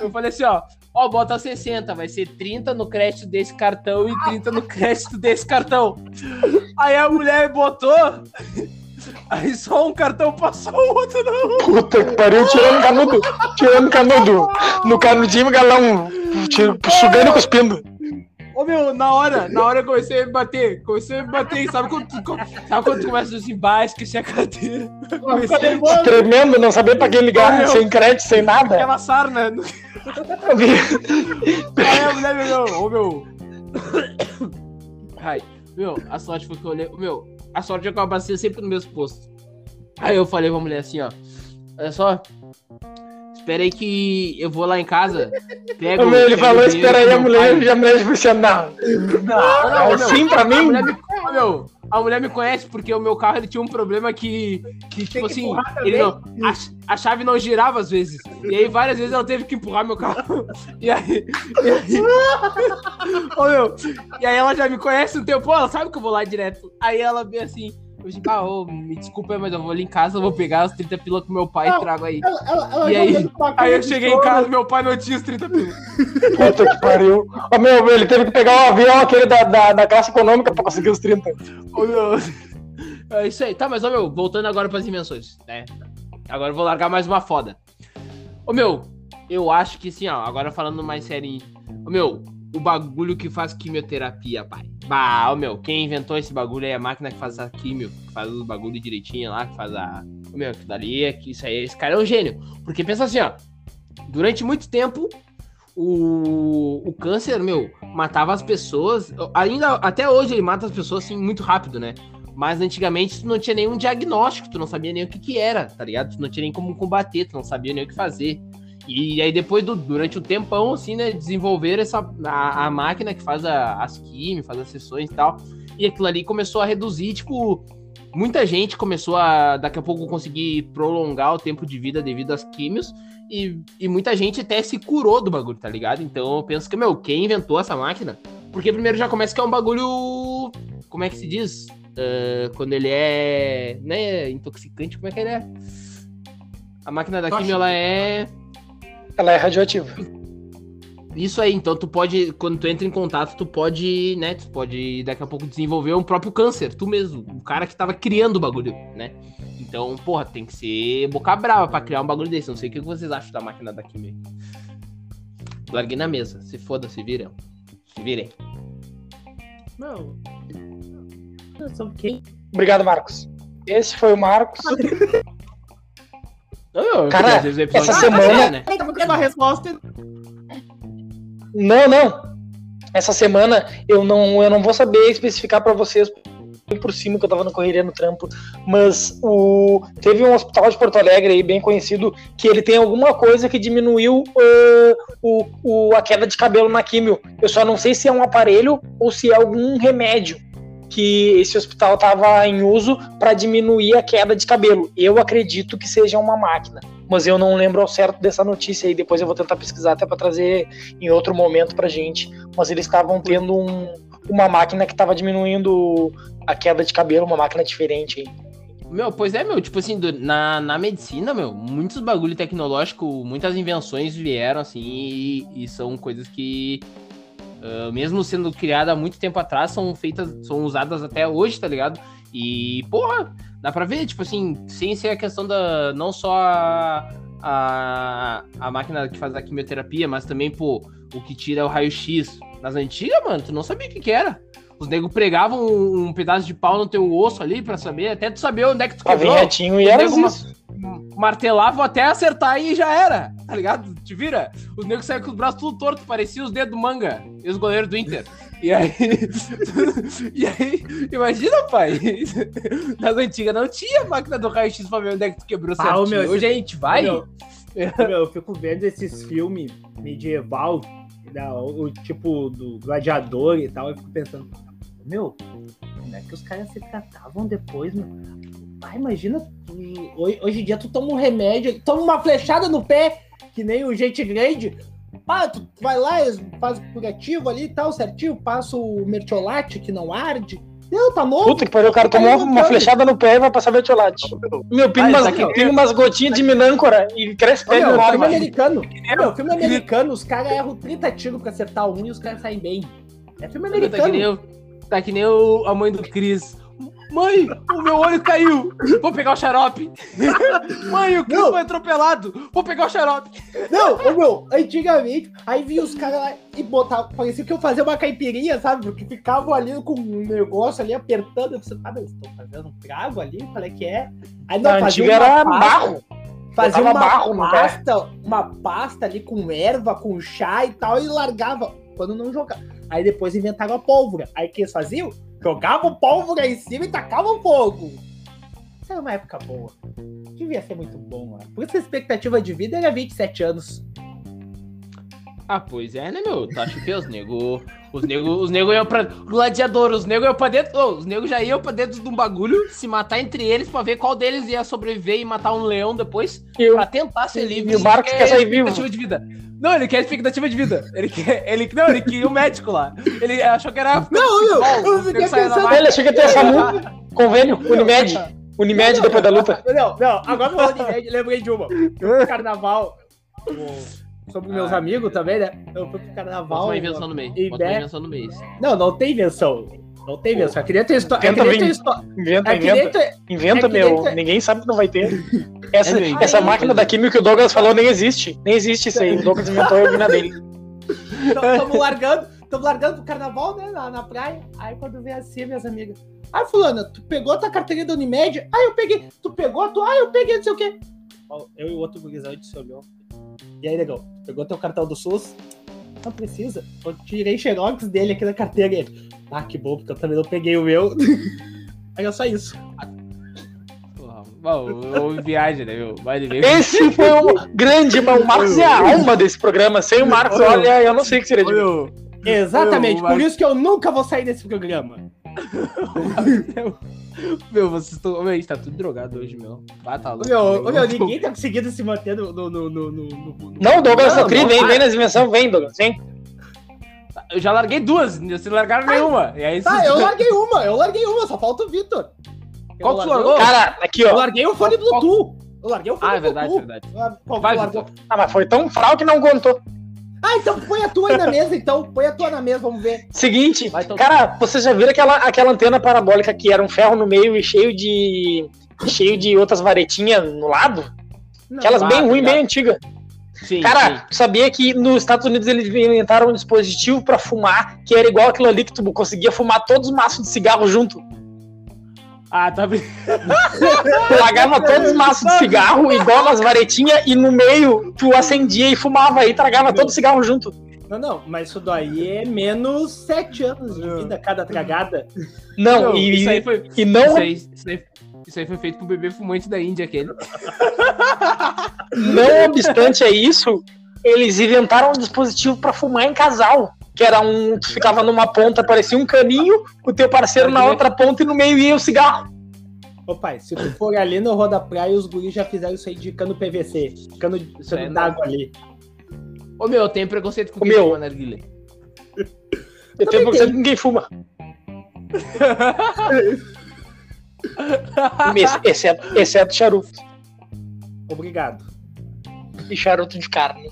Eu falei assim, ó, ó, bota 60, vai ser 30 no crédito desse cartão e 30 no crédito desse cartão. Aí a mulher botou, aí só um cartão passou, o outro não. Puta que pariu, tirando canudo. Tirando canudo. No canudinho, galão. tira- Sugando e cuspindo. Ô meu, na hora, na hora eu comecei a me bater, comecei a me bater, sabe quando tu, sabe quando tu começa assim, bah, esqueci a carteira. Fica Comecei nervoso. Tremendo, não saber pra quem ligar, sem crédito, sem nada. aquela sarna. Aí a mulher me olhou, ô meu. Ai, meu, a sorte foi que eu olhei. Meu, a sorte é que eu sempre no mesmo posto. Aí eu falei pra mulher assim, ó. Olha só. Espera aí que eu vou lá em casa. Pego, meu, ele falou, espera aí, a mulher, pai." a mulher assim, não. Não, não, Assim pra A mim? mulher me, meu, a mulher me conhece porque o meu carro ele tinha um problema que, que tipo que assim, ele não, a, a chave não girava às vezes. E aí várias vezes ela teve que empurrar meu carro. [laughs] E aí. E aí, [laughs] Ô, meu, e aí ela já me conhece um tempo, ela sabe que eu vou lá direto. Aí ela vê assim. Eu disse, ah, ô, me desculpa, mas eu vou ali em casa, eu vou pegar os 30 pila com meu pai e Não. trago aí. Ela, ela, ela E aí? Aí eu cheguei em casa, meu pai não tinha os 30 pila. Puta que pariu. Ô, meu, ele teve que pegar o avião aquele da, da, da classe econômica pra conseguir os 30. Ô, meu. É isso aí. Tá, mas, ô, meu, voltando agora pras dimensões, né? Agora eu vou largar mais uma foda. Ô, meu, eu acho que, assim, ó, agora falando mais sério. Ô, meu, o bagulho que faz quimioterapia, pai. Bah, meu, quem inventou esse bagulho aí é a máquina que faz a quimio, que faz os bagulho direitinho lá, que faz a... Meu, que dali é que isso aí, esse cara é um gênio. Porque pensa assim, ó, durante muito tempo, o, o câncer, meu, matava as pessoas. Ainda até hoje ele mata as pessoas assim muito rápido, né? Mas antigamente tu não tinha nenhum diagnóstico, tu não sabia nem o que que era, tá ligado? Tu não tinha nem como combater, tu não sabia nem o que fazer. E aí depois, do, durante o um tempão, assim, né, desenvolver essa, a, a máquina que faz a, as químicas, faz as sessões e tal. E aquilo ali começou a reduzir, tipo, muita gente começou a, daqui a pouco, conseguir prolongar o tempo de vida devido às químios. E, e muita gente até se curou do bagulho, tá ligado? Então eu penso que, meu, quem inventou essa máquina? Porque primeiro já começa que é um bagulho. Como é que se diz? Uh, quando ele é. Né, intoxicante, como é que ele é? A máquina da química, ela é. Ela é radioativa. Isso aí, então tu pode, quando tu entra em contato, tu pode, né, tu pode daqui a pouco desenvolver um próprio câncer, tu mesmo, o cara que tava criando o bagulho, né? Então, porra, tem que ser boca brava pra criar um bagulho desse. Não sei o que vocês acham da máquina da Kimi. Larguei na mesa, se foda, se viram. Se virem. Não. Eu sou quem? Obrigado, Marcos. Esse foi o Marcos. [laughs] Não, Cara, essa semana. né? uma resposta. Não, não. Essa semana eu não, eu não vou saber especificar para vocês por cima que eu tava no correria no trampo, mas o teve um hospital de Porto Alegre aí bem conhecido que ele tem alguma coisa que diminuiu uh, o, o, a queda de cabelo na químio. Eu só não sei se é um aparelho ou se é algum remédio que esse hospital estava em uso para diminuir a queda de cabelo. Eu acredito que seja uma máquina, mas eu não lembro ao certo dessa notícia aí. Depois eu vou tentar pesquisar até para trazer em outro momento para gente. Mas eles estavam tendo um, uma máquina que estava diminuindo a queda de cabelo, uma máquina diferente aí. Meu, pois é, meu, tipo assim, na, na medicina, meu, muitos bagulho tecnológico, muitas invenções vieram, assim, e, e são coisas que uh, mesmo sendo criada há muito tempo atrás, são feitas, são usadas até hoje, tá ligado? E, porra, dá pra ver, tipo assim, sem ser a questão da. não só a, a, a máquina que faz a quimioterapia, mas também, pô, o que tira o raio-x. Nas antigas, mano, tu não sabia o que, que era. Os negros pregavam um, um, pedaço de pau no teu osso ali pra saber, até tu saber onde é que tu quebrou. retinho e era isso. Martelavam até acertar e já era, tá ligado? Te vira. Os negros saíam com os braços tudo torto, parecia os dedos do manga. E os goleiros do Inter. E aí. [laughs] e aí, imagina, pai. [laughs] Nas antigas não tinha máquina do raio-x pra ver onde é que tu quebrou ah, certinho. Meu, Hoje a gente vai. Meu, [laughs] meu, eu fico vendo esses filmes medieval, da, o, tipo do gladiador e tal, eu fico pensando, meu, como é que os caras se tratavam depois, meu? Ah, imagina, hoje, hoje em dia tu toma um remédio, toma uma flechada no pé, que nem o gente grande, ah, tu vai lá, faz o curativo ali e tal, certinho, passa o mertiolate que não arde. Não, tá novo. Puta que pariu, o cara tomou uma flechada no pé e vai passar mertiolate. Meu, pinga umas, aqui, umas gotinhas de minâncora e cresce pé no filme americano. Meu, filme americano, os caras erram 30 tiros pra acertar um e os caras saem bem. É filme americano. Tá que nem, o, a mãe do Chris. Mãe, o meu olho caiu. Vou pegar o xarope. [laughs] Mãe, o Cris foi atropelado. Vou pegar o xarope. Não, meu, antigamente, aí vinha os caras lá e botavam. Parecia que eu fazia uma caipirinha, sabe? Porque ficavam ali com um negócio ali apertando. Eu pensei, ah, eu estou fazendo um trago ali, qual é que é? Aí não, fazia era barro. Fazia uma barro pasta, uma pasta ali com erva, com chá e tal, e largava quando não jogava. Aí depois inventaram a pólvora. Aí o que eles faziam? Jogavam pólvora em cima e tacavam fogo. Isso era uma época boa. Devia ser muito bom, mano. Por isso a expectativa de vida era 27 anos. Ah, pois é, né, meu? Tu acha que os nego. Os nego, os nego iam pra. Gladiador, os nego iam pra dentro. Oh, os nego já iam pra dentro de um bagulho, se matar entre eles pra ver qual deles ia sobreviver e matar um leão depois. Eu, pra tentar ser livre. E o Marcos quer sair vivo. De vida. Não, ele quer expectativa de vida. Ele quer. Ele, não, ele queria o médico lá. Ele achou que era. Não, meu, eu fiquei pensando. Ele achou que ia ter essa convênio, Unimed. Unimed depois da luta. Não, não, agora falando de Unimed, lembrei de uma. Carnaval sobre meus ah, amigos também, né? Eu fui pro carnaval. Bota uma invenção no mês. Bota uma invenção no mês. Não, não tem invenção. Não tem invenção. Eu queria ter história. Inventa, é. Inventa, é inventa. Ter... Inventa, é meu. Ter... Ninguém sabe que não vai ter. [laughs] Essa, é essa máquina da química que o Douglas falou nem existe. Nem existe isso aí. O Douglas inventou a na dele. Estamos largando, estamos largando pro carnaval, né? Na, na praia. Aí quando vem assim, minhas amigas. Ah, fulana, tu pegou tua carteirinha da Unimed? Ah, eu peguei. Tu pegou a tua? Ah, eu peguei, não sei o quê. Eu e o outro gurizão, a gente se olhou. E aí, legal, pegou teu cartão do SUS? Não precisa. Eu tirei xerox dele aqui na carteira. Ele, ah, que bom, porque eu também não peguei o meu. [laughs] Era só isso. Bom, houve viagem, né, meu? Vai ver. Esse foi um grande, mano. O Marcos é a alma desse programa. Sem o Marcos, olha, eu não sei o que seria de mim. Exatamente, por isso que eu nunca vou sair desse programa. [laughs] [laughs] meu, vocês estão. Meu, a gente tá tudo drogado hoje, meu. Ah, tá louco. Meu, Eu meu, ninguém tá conseguindo se manter no. no, no, no, no, no- Não, Douglas Não, não, vem, vem nas invenções, vem, Douglas, vem. Eu já larguei duas, vocês largaram nenhuma. E aí, Tá, vocês- eu larguei uma, eu larguei uma, só falta o Vitor. Qual Eu que tu largou? Cara, aqui, Eu ó. larguei o fone Bluetooth. Eu larguei o fone Ah, é verdade, Bluetooth. verdade. Ah, Qual Vai? Vitor. Ah, mas foi tão fral que não contou. Ah, então põe a tua aí na mesa, então. Põe a tua na mesa, vamos ver. Seguinte, Vai, então. cara, vocês já viram aquela, aquela antena parabólica que era um ferro no meio e cheio de. cheio de outras varetinhas no lado? Não, Aquelas Ah, bem ruim, ligado. bem antigas. Sim, Cara, sim. tu sabia que nos Estados Unidos eles inventaram um dispositivo pra fumar que era igual aquilo ali que tu conseguia fumar todos os maços de cigarro junto. Ah, tá largava [laughs] todos os maços de cigarro igual nas varetinhas e no meio tu acendia e fumava e tragava todo o cigarro junto. Não, não, mas isso daí é menos 7 anos de vida cada tragada. Não, Não, e, isso aí foi. e não, Isso aí, isso, aí, isso aí foi feito pro bebê fumante da Índia, aquele. não obstante é isso, eles inventaram um dispositivo pra fumar em casal. Que era um. Tu ficava numa ponta, parecia um caninho, o teu parceiro na outra ponta e no meio ia o cigarro. Ô pai, se tu for ali no Roda Praia, os guris já fizeram isso aí de cano PVC. Cano, não. d'água ali. Ô meu, eu tenho preconceito com Ô, quem meu. fuma narguilha. Eu tenho preconceito com ninguém fuma. [laughs] Ex- exceto, exceto charuto. Obrigado. E charuto de carne.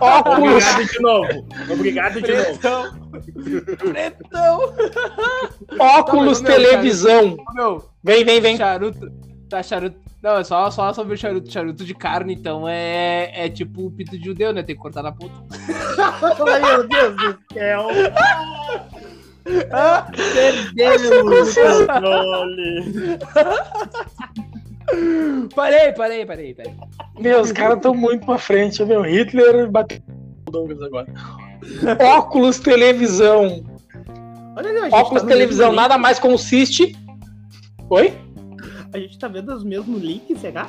Óculos. Obrigado de novo. Obrigado de novo. Pretão! Pretão! Óculos, Tá, meu, televisão. Meu, Vem, vem, vem. charuto. Tá, charuto. Não, é só, só sobre o charuto. Charuto de carne, então é, é tipo o pito de judeu, né? Tem que cortar na ponta. Ai, meu Deus do céu. Ah, [laughs] Perdemos o controle. Parei, parei, parei, parei. Meu, os caras estão muito pra frente. Meu, Hitler bateu o Douglas agora. Óculos, televisão. Olha ali, a gente Óculos, tá televisão, nada mais consiste. Oi? link. A gente tá vendo os mesmos links, será?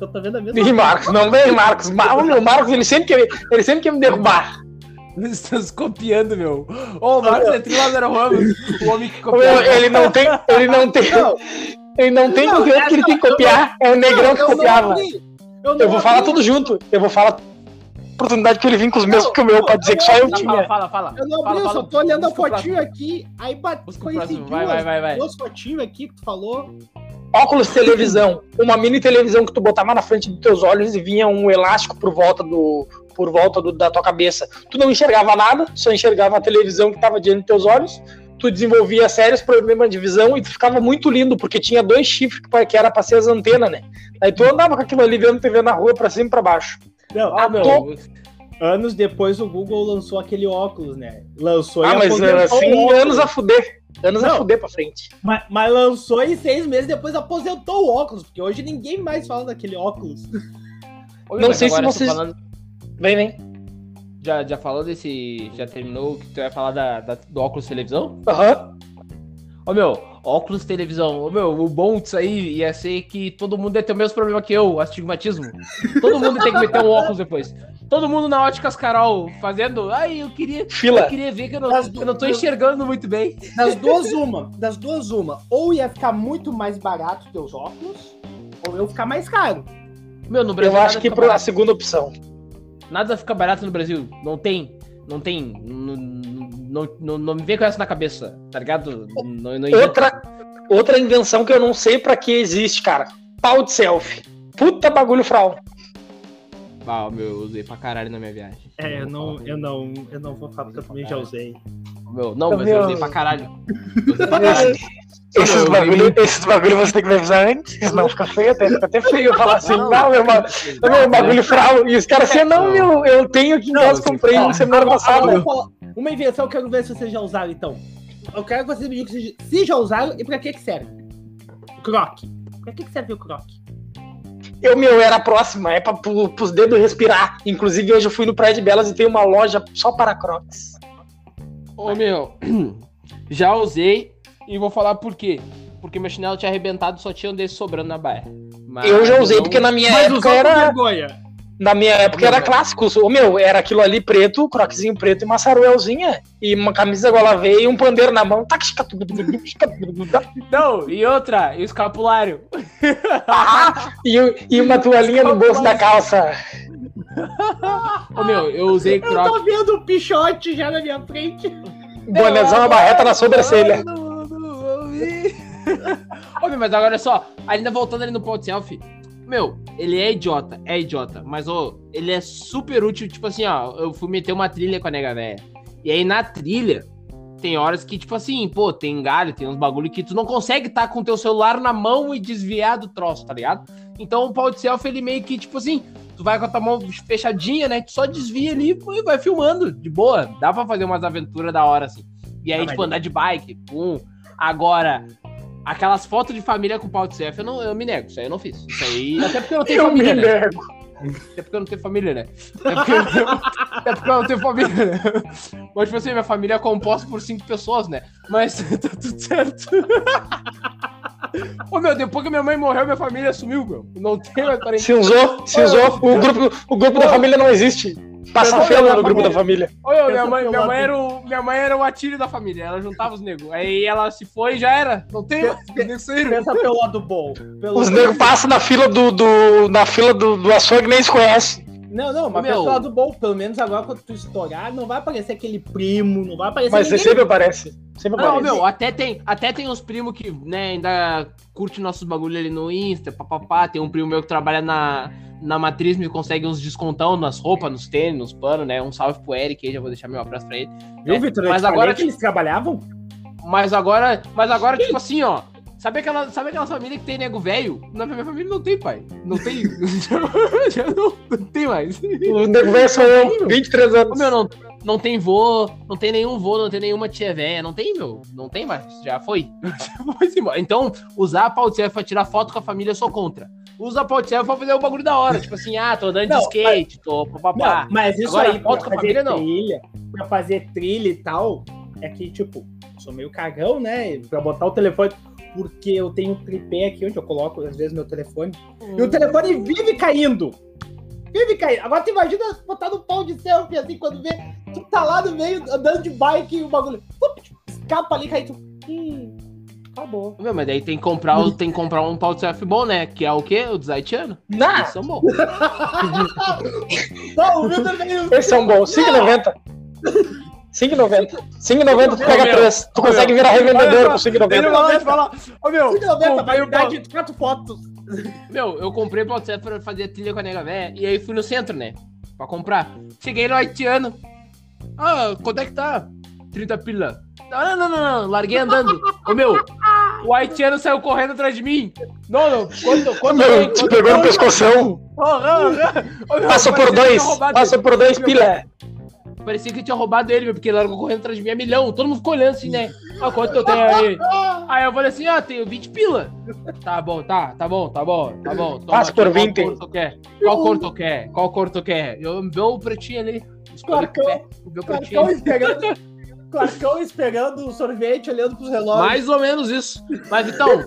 Eu tô vendo a mesma Ih, Marcos, não vem, Marcos. Mar- o meu Marcos, ele sempre quer, ele sempre quer me derrubar. Eles estão se copiando, meu. Ô, o Marcos é Trilázaro Ramos, o homem que copiou. ele não tem, ele não tem, Não, ele não tem Não, conteúdo que ele tem que copiar. É o negrão que não copiava. Eu, não Eu vou falar tudo junto. Eu vou falar oportunidade que ele vir com os mesmos que o meu pra dizer que só eu tinha. fala, fala, fala. Eu não Fala, abri, eu só fala. tô olhando a fotinho aqui, aí bate, coincidiu Vai, vai, vai, vai. duas fotinhos aqui que tu falou. Óculos televisão, uma mini televisão que tu botava na frente dos teus olhos e vinha um elástico por volta do por volta do- da tua cabeça. Tu não enxergava nada, só enxergava a televisão que estava diante dos teus olhos. Tu desenvolvia sérios problemas de visão e tu ficava muito lindo, porque tinha dois chifres que era pra ser as antenas, né? Aí tu andava com aquilo ali vendo TV na rua pra cima e pra baixo. Não, Ah, meu. tô- anos depois o Google lançou aquele óculos, né? Lançou Ah, e mas aposentou assim, anos a fuder. Anos a Não. fuder pra frente. Mas, mas lançou e seis meses depois aposentou o óculos, porque hoje ninguém mais fala daquele óculos. Não mas sei se vocês- falando- Vem, vem. Já, já falou desse. Já terminou o que tu ia falar da, da- do óculos televisão? Aham. Ô meu, óculos televisão. Ô meu, o bom disso aí ia ser que todo mundo ia ter o mesmo problema que eu, astigmatismo. Todo mundo tem que meter um óculos depois. Todo mundo na óticas Carol fazendo. Ai, eu queria. Fila. Eu queria ver que eu não, Mas- eu não tô enxergando muito bem. Das duas, uma. Das duas, uma. Ou ia ficar muito mais barato teus óculos, ou ia ficar mais caro. Meu, no Brasil. Eu acho que pro- a segunda opção. Nada fica barato no Brasil. Não tem. Não tem. Não, não, não, não me vem com essa na cabeça, tá ligado? Não. Outra, outra invenção que eu não sei pra que existe, cara. Pau de selfie. Puta bagulho fral. Ah, meu, eu usei pra caralho na minha viagem. É, eu não, eu não, eu não vou falar porque eu também já usei. Meu, não, mas eu usei pra caralho. Eu usei pra caralho. [laughs] Esses bagulho, esses bagulho você tem que me avisar antes, senão fica feio até. Fica até feio eu falar assim, Não, não, meu, meu bagulho fral. E os caras assim, não, meu, eu tenho aqui em Não, casa, assim, comprei ó, semana Agora, passada. uma invenção que eu quero ver se vocês já usaram, então. Eu quero que vocês me digam se- se já usaram e pra que que serve. Croque. Pra que que serve o croque? Eu, meu, era a próxima, é pra, pro, pros dedos respirar. Inclusive, hoje eu fui no Praia de Belas e tem uma loja só para crocs. Ô meu, [clears throat] já usei E vou falar por quê. Porque meu chinelo tinha arrebentado e só tinha um desse sobrando na baia. Mas Eu já usei não- porque na minha Mas época era. vergonha. Na minha época era clássico. O meu, era aquilo ali preto, croquezinho preto e uma saruelzinha. E uma camisa gola veio e um pandeiro na mão. Não, e outra, e o escapulário. Ah, e, e uma toalhinha no bolso da calça. Ô meu, eu usei Eu croque. tô vendo o pichote já na minha frente. Bonezão, uma barreta na sobrancelha. Ô, meu, mas agora olha só, ainda voltando ali no ponto selfie, meu, ele é idiota, é idiota, mas ô, ele é super útil, tipo assim, ó, eu fui meter uma trilha com a nega velha. E aí na trilha, tem horas que, tipo assim, pô, tem galho, tem uns bagulho que tu não consegue estar com teu celular na mão e desviar do troço, tá ligado? Então o pau de selfie, ele meio que, tipo assim, tu vai com a tua mão fechadinha, né? Tu só desvia ali e vai filmando, de boa. Dá pra fazer umas aventuras da hora, assim. E aí, Ah, mas tipo, andar de bike, pum. Agora, aquelas fotos de família com pau de selfie, eu, não, eu me nego. Isso aí eu não fiz. Isso aí, até porque eu não tenho Eu me família, né? nego. Até porque eu não tenho família, né? Até porque, eu não tenho- até porque eu não tenho família, né? Mas, tipo assim, minha família é composta por cinco pessoas, né? Mas [laughs] tá tudo certo. Ô, meu, depois que minha mãe morreu, minha família sumiu, meu. Não tem mais parente. Se usou, se usou. O grupo, o grupo da família não existe. Passa fela no grupo da família. Meu, minha mãe, minha, mãe era o, minha mãe era o atilho da família. Ela juntava os negros. Aí ela se foi e já era. Não tem mais. Pensa pelo lado bom. Pelo Os negros passam na fila do, do, na fila do, do açougue e nem se conhece. Não, não, mas Meu. pelo lado bom. Pelo menos agora quando tu estourar, não vai aparecer aquele primo, não vai aparecer Mas você ninguém. sempre aparece. Sempre Não, aparece. meu, até tem, até tem uns primos que, né, ainda curte nossos bagulho ali no Insta, papapá. Tem um primo meu que trabalha na, na matriz, me consegue uns descontão nas roupas, nos tênis, nos panos, né? Um salve pro Eric aí, já vou deixar meu abraço pra ele. Viu, É, Vitor? Eu mas agora, que eles trabalhavam? Mas agora, mas agora, tipo assim, ó. Sabe aquela, sabe aquela família que tem nego velho? Na minha família não tem, pai. Não tem. [laughs] já não, não tem mais. O nego velho sou eu, 23 Ô, anos. meu, não, não tem vô, não tem nenhum vô, não tem nenhuma tia velha, não tem, meu. Não tem mais. Já foi. [laughs] Então, usar a pau de selfie pra tirar foto com a família, eu sou contra. Usa a pau de selfie pra fazer o bagulho da hora. Tipo assim, ah, tô andando de Não, skate, tô papapá. Mas isso Agora, aí, foto com a família, não. trilha, pra fazer trilha e tal, é que, tipo, sou meio cagão, né? Pra botar o telefone, porque eu tenho um tripé aqui onde eu coloco, às vezes, meu telefone. E o telefone vive caindo. Vive caindo. Agora tu imagina botar no pau de selfie, assim, quando vê, tu tá lá no meio, andando de bike e o bagulho, fup, escapa ali, cai tu. Hum, acabou. Meu, mas daí tem que comprar, o- tem que comprar um pau de selfie bom, né? Que é o quê? O dos haitianos. Nah, Eles são bons. [laughs] Não, o Vitor veio... esses são bons. 5,90. 5,90. 5,90 tu pega meu, 3. Tu ô, consegue virar revendedor com só, 5,90. Ele vai falar, ô meu, Cinco noventa, comprei o pau- validade de quatro fotos. Meu, eu comprei de selfie pra fazer trilha com a nega véia e aí fui no centro, né? Pra comprar. Cheguei no haitiano. Ah, quanto é que tá? 30 pila. Não, não, não, não, não. larguei andando. Ô meu, o haitiano saiu correndo atrás de mim. Não, não, quanto, quanto Meu, te Quanto pegou no pescoção. Passa por dois. ele. por dois Meu, pila. Parecia que tinha roubado ele, porque ele largou correndo atrás de mim a milhão. Todo mundo ficou olhando assim, né? Ah, quanto que eu tenho aí? [laughs] Aí eu falei assim, ó, tenho 20 pila. Tá bom, tá, tá bom, tá bom, tá bom. Toma Passa aqui, por qual 20. cor tu quer? Qual cor tu quer? Qual cor tu quer? Eu vê o pretinho ali. Clarcão. o Clarcão pretinho. esperando. Clarcão esperando o sorvete, olhando pros relógios. Mais ou menos isso. Mas, Vitão,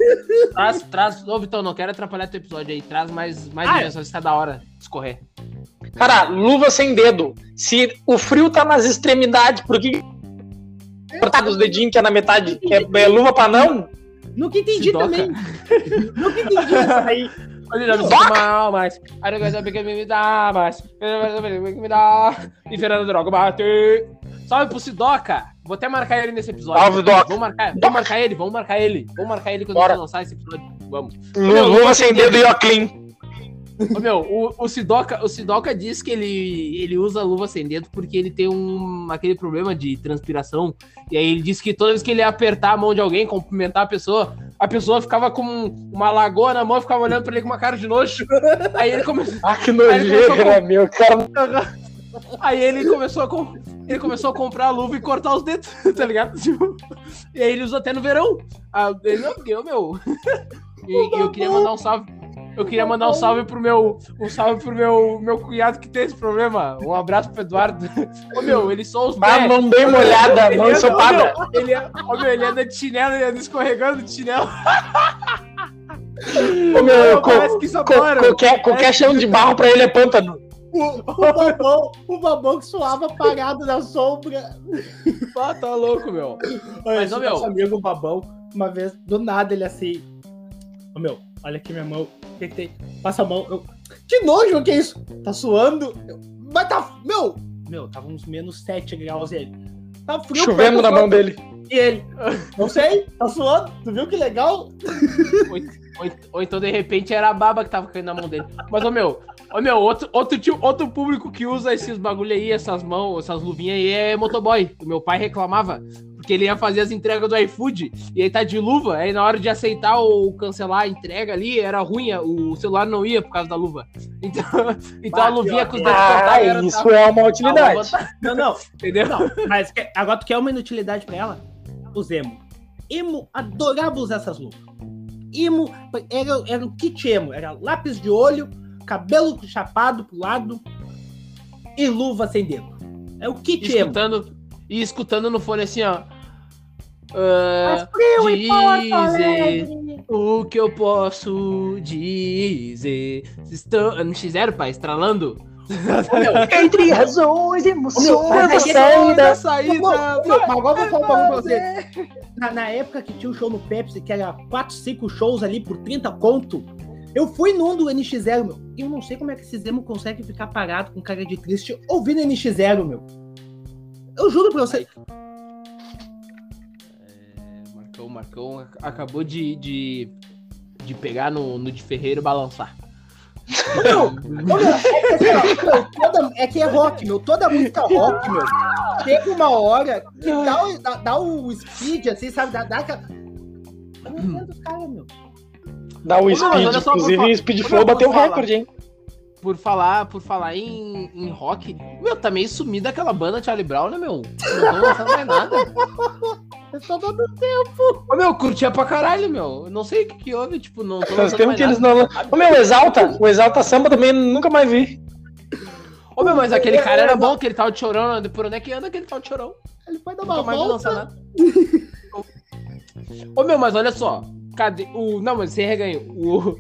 traz, traz. Ô, Vitão, não quero atrapalhar teu episódio aí. Traz mais, mais Ah, tá da hora escorrer. Cara, luva sem dedo. Se o frio tá nas extremidades, por que cortar os dedinhos que é na metade? É, é luva pra não? Nunca entendi também. Nunca entendi isso aí. Olha, já me mal, mas. Aí não que me dá, mas. Eu não quero saber que me dá. E Fernando Droga bate. Salve pro Sidoca. Vou até marcar ele nesse episódio. Salve, Doca. Vamos marcar, vamos marcar ele, vamos marcar ele. Vamos marcar ele quando Bora. a gente lançar esse episódio. Vamos. Luva sem dedo e óculos. Ô, meu, o, o, Sidoca, o Sidoca diz que ele, ele usa luva sem dedo porque ele tem um, aquele problema de transpiração. E aí ele disse que toda vez que ele ia apertar a mão de alguém, cumprimentar a pessoa, a pessoa ficava com uma lagoa na mão e ficava olhando pra ele com uma cara de nojo. Aí ele começou. Ah, que nojeira, né, meu? Cara, Aí ele começou a, com- ele começou a comprar a luva e cortar os dedos, [laughs] tá ligado? Tipo, e aí ele usa até no verão. Ah, ele não, meu. E, e eu queria mandar um salve. Eu queria mandar um salve pro meu. Um salve pro meu, meu cunhado que tem esse problema. Um abraço pro Eduardo. Ô meu, ele só os pés. mão bem molhada, mão ensopada. ô, meu, Ele, é- ô, meu, ele anda de chinelo, ele anda escorregando de chinelo. Ô, meu, co- Parece que co- qualquer, qualquer chão de barro pra ele é pântano. O, o babão, o babão que suava parado na sombra. Ah, tá louco, meu. Mas, ô, meu. nosso amigo babão, uma vez, do nada, ele assim. Ô meu, olha aqui minha mão. O que, que tem? Passa a mão. Eu, que nojo, o que é isso? Tá suando? Eu, mas tá. Meu! Meu, tava uns menos 7 graus e ele. Tá frio. Chovendo na mão dele. E ele. Não sei, tá suando. Tu viu que legal? Ou, ou- ou então, de repente, era a baba que tava caindo na mão dele. Mas, ô meu, ô meu, outro, outro, tio, outro público que usa esses bagulho aí, essas mãos, essas luvinhas aí é motoboy. O meu pai reclamava. Porque ele ia fazer as entregas do iFood e aí tá de luva, aí na hora de aceitar ou cancelar a entrega ali, era ruim, o celular não ia por causa da luva. Então, [laughs] então a Bah, luvinha com os dedos Ah, cortados era isso é uma utilidade. Não, não. [laughs] entendeu? Não, mas agora tu quer uma inutilidade pra ela? Os emo. Emo adorava usar essas luvas. Emo era, era o kit emo. Era lápis de olho, cabelo chapado pro lado e luva sem dedo. É o kit emo. escutando e escutando no fone assim, ó. Porto dizer o que eu posso dizer. Estão NX0, pai, estralando. Entre [laughs] razões, emoções, é que- saída. a saída. Não, não, mas agora eu vou falar um bagulho pra você. Na, na época que tinha o show no Pepsi, que era 4, 5 shows ali por 30 conto, eu fui num do NX0, meu. E eu não sei como é que esses emo conseguem ficar parado com cara de triste ouvindo NX0, meu. Eu juro pra você. É, Marcão, Marcão ac- acabou de, de, de pegar no, no de Ferreiro e balançar. Meu, é, que, assim, ó, toda- é que é rock, meu. Toda música rock, meu. Chega uma hora que dá, o- dá, dá o speed, assim, sabe? Dá, dá aquela. Eu não entendo os caras, meu. Dá o Ô, speed, olha só, por inclusive Speed Flow bateu o falar. recorde, hein? Por falar, por falar em, em rock, meu, tá meio sumida aquela banda Charlie Brown, né, meu? Não tô lançando mais nada. Eu tô dando Ô, meu, curtia pra caralho, meu. Eu Não sei o que que houve, tipo, não tô lançando tempo mais que eles nada. não. Ô meu, o Exalta, o Exalta Samba também nunca mais vi. Ô, meu, mas aquele cara era bom, que ele tava de chorão, né? por onde é que anda aquele tal de chorão? Ele foi dar uma volta. Ô, meu, mas olha só. Cadê o. Não, mas sem reganho. O.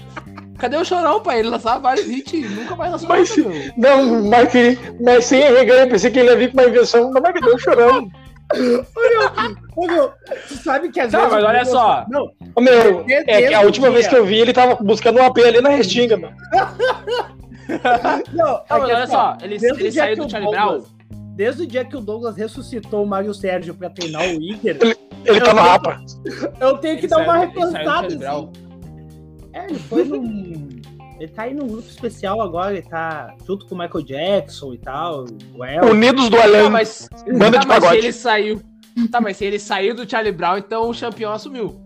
[laughs] Cadê o chorão, pai? Ele lançava vários hits e nunca mais lançou Mas-. Não, mas, que, mas sem reganho, pensei que ele ia vir com uma invenção. Não, mas que deu chorando. Ô, meu, tu sabe que às Tá, vezes. mas olha só. Não, Ô meu, é que a o última dia. vez que eu vi, ele tava buscando um AP ali na Restinga, meu. [laughs] não. Não, é mas que olha assim, só, ele, o ele saiu do o Charlie Brown. Desde o dia que o Douglas ressuscitou o Mário Sérgio pra treinar o Inter, Ele tá Eu no vi- Rapa. eu tenho que Ele dar uma saiu- ele. Charlie Brown. assim. É, ele foi num. Ele tá aí num grupo especial agora, ele tá junto com o Michael Jackson e tal, o El. Unidos do Tá, Além. mas. Banda tá, de mas se pagode. ele saiu. Tá, mas se ele saiu do Charlie Brown, então o campeão assumiu.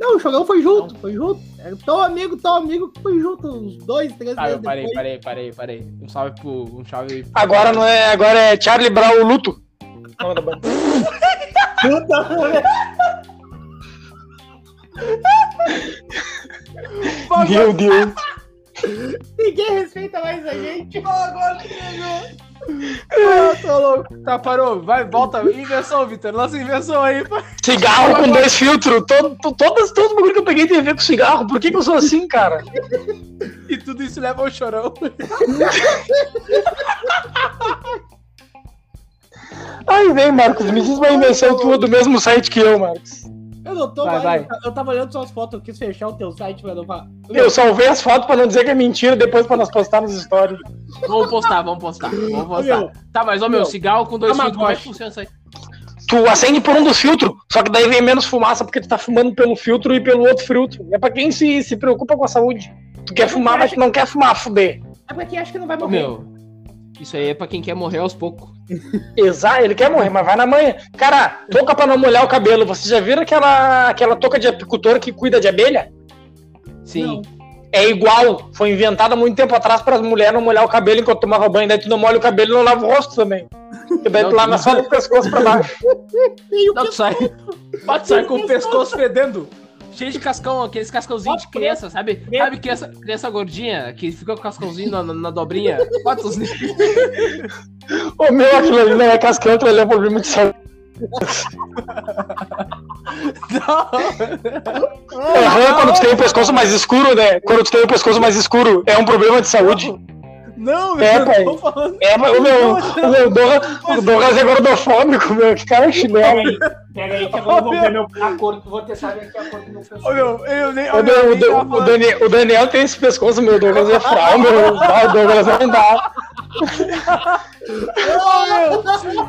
Não, o Chorão foi junto, foi junto. Era tão amigo, tão amigo que foi junto uns dois, três Tá, eu meses parei, depois. parei, parei, parei. Um salve pro. Um salve. Agora não é. Agora é Charlie Brown Luto. Puta, Meu Deus. Ninguém respeita mais a gente. Agora Ah, tô louco. Tá, parou. Vai, volta. Invenção, Vitor. Lança invenção aí. Cigarro com dois filtros. Todo, to- todas, todo bagulho que eu peguei tem a ver com cigarro. Por que, que eu sou assim, cara? E tudo isso leva ao chorão. Aí vem, Marcos. Me diz uma invenção tua do mesmo site que eu, Marcos. Eu não tô Vai, mais. vai. Eu tava olhando suas fotos, eu quis fechar o teu site pra não falar. Eu salvei as fotos pra não dizer que é mentira depois pra nós postar nos stories. Vamos postar, vamos postar. Vamos postar. Meu, Tá, mas, ô meu, Meu, cigarro com dois filtros, como é que funciona isso aí? Tu acende por um dos filtros, só que daí vem menos fumaça porque tu tá fumando pelo filtro e pelo outro filtro. É pra quem se, se preocupa com a saúde. Tu quer fumar, mas tu não quer fumar, fuder. é pra quem acha que não vai morrer. meu, isso aí é pra quem quer morrer aos poucos. [laughs] Exato, ele quer morrer, mas vai na manhã. Cara, touca pra não molhar o cabelo. Vocês já viram aquela, aquela touca de apicultor que cuida de abelha? Sim. Não. É igual. Foi inventada há muito tempo atrás para as mulheres não molhar o cabelo enquanto tomava banho. Daí tu não molha o cabelo e não lava o rosto também. Porque daí tu Não, lava tu- só do pescoço pra baixo. [laughs] E o Não, tu sai. [laughs] Pode sair com o pescoço fedendo. Cheio de cascão, aqueles cascãozinhos de criança, sabe? Preto. Sabe criança, criança gordinha que fica com o cascãozinho na, na, na dobrinha? [laughs] Bota os O meu, aquilo ali não é cascão, aquilo ali é problema de saúde. Aham, quando tu tem o pescoço mais escuro, né? Quando tu tem o pescoço mais escuro, é um problema de saúde. Não, É, eu pai. tô falando. É, mas o meu, o meu Douglas, o Douglas é gordofóbico, meu. Que cara chinelo. Pega aí que eu [laughs] vou ver meu, a cor, vou testar aqui a cor do meu pescoço. Ô, meu, eu nem. O, ô, meu, meu, eu o, Daniel, o Daniel tem esse pescoço, meu. O Douglas é fral, meu. Ah, O Douglas não dá.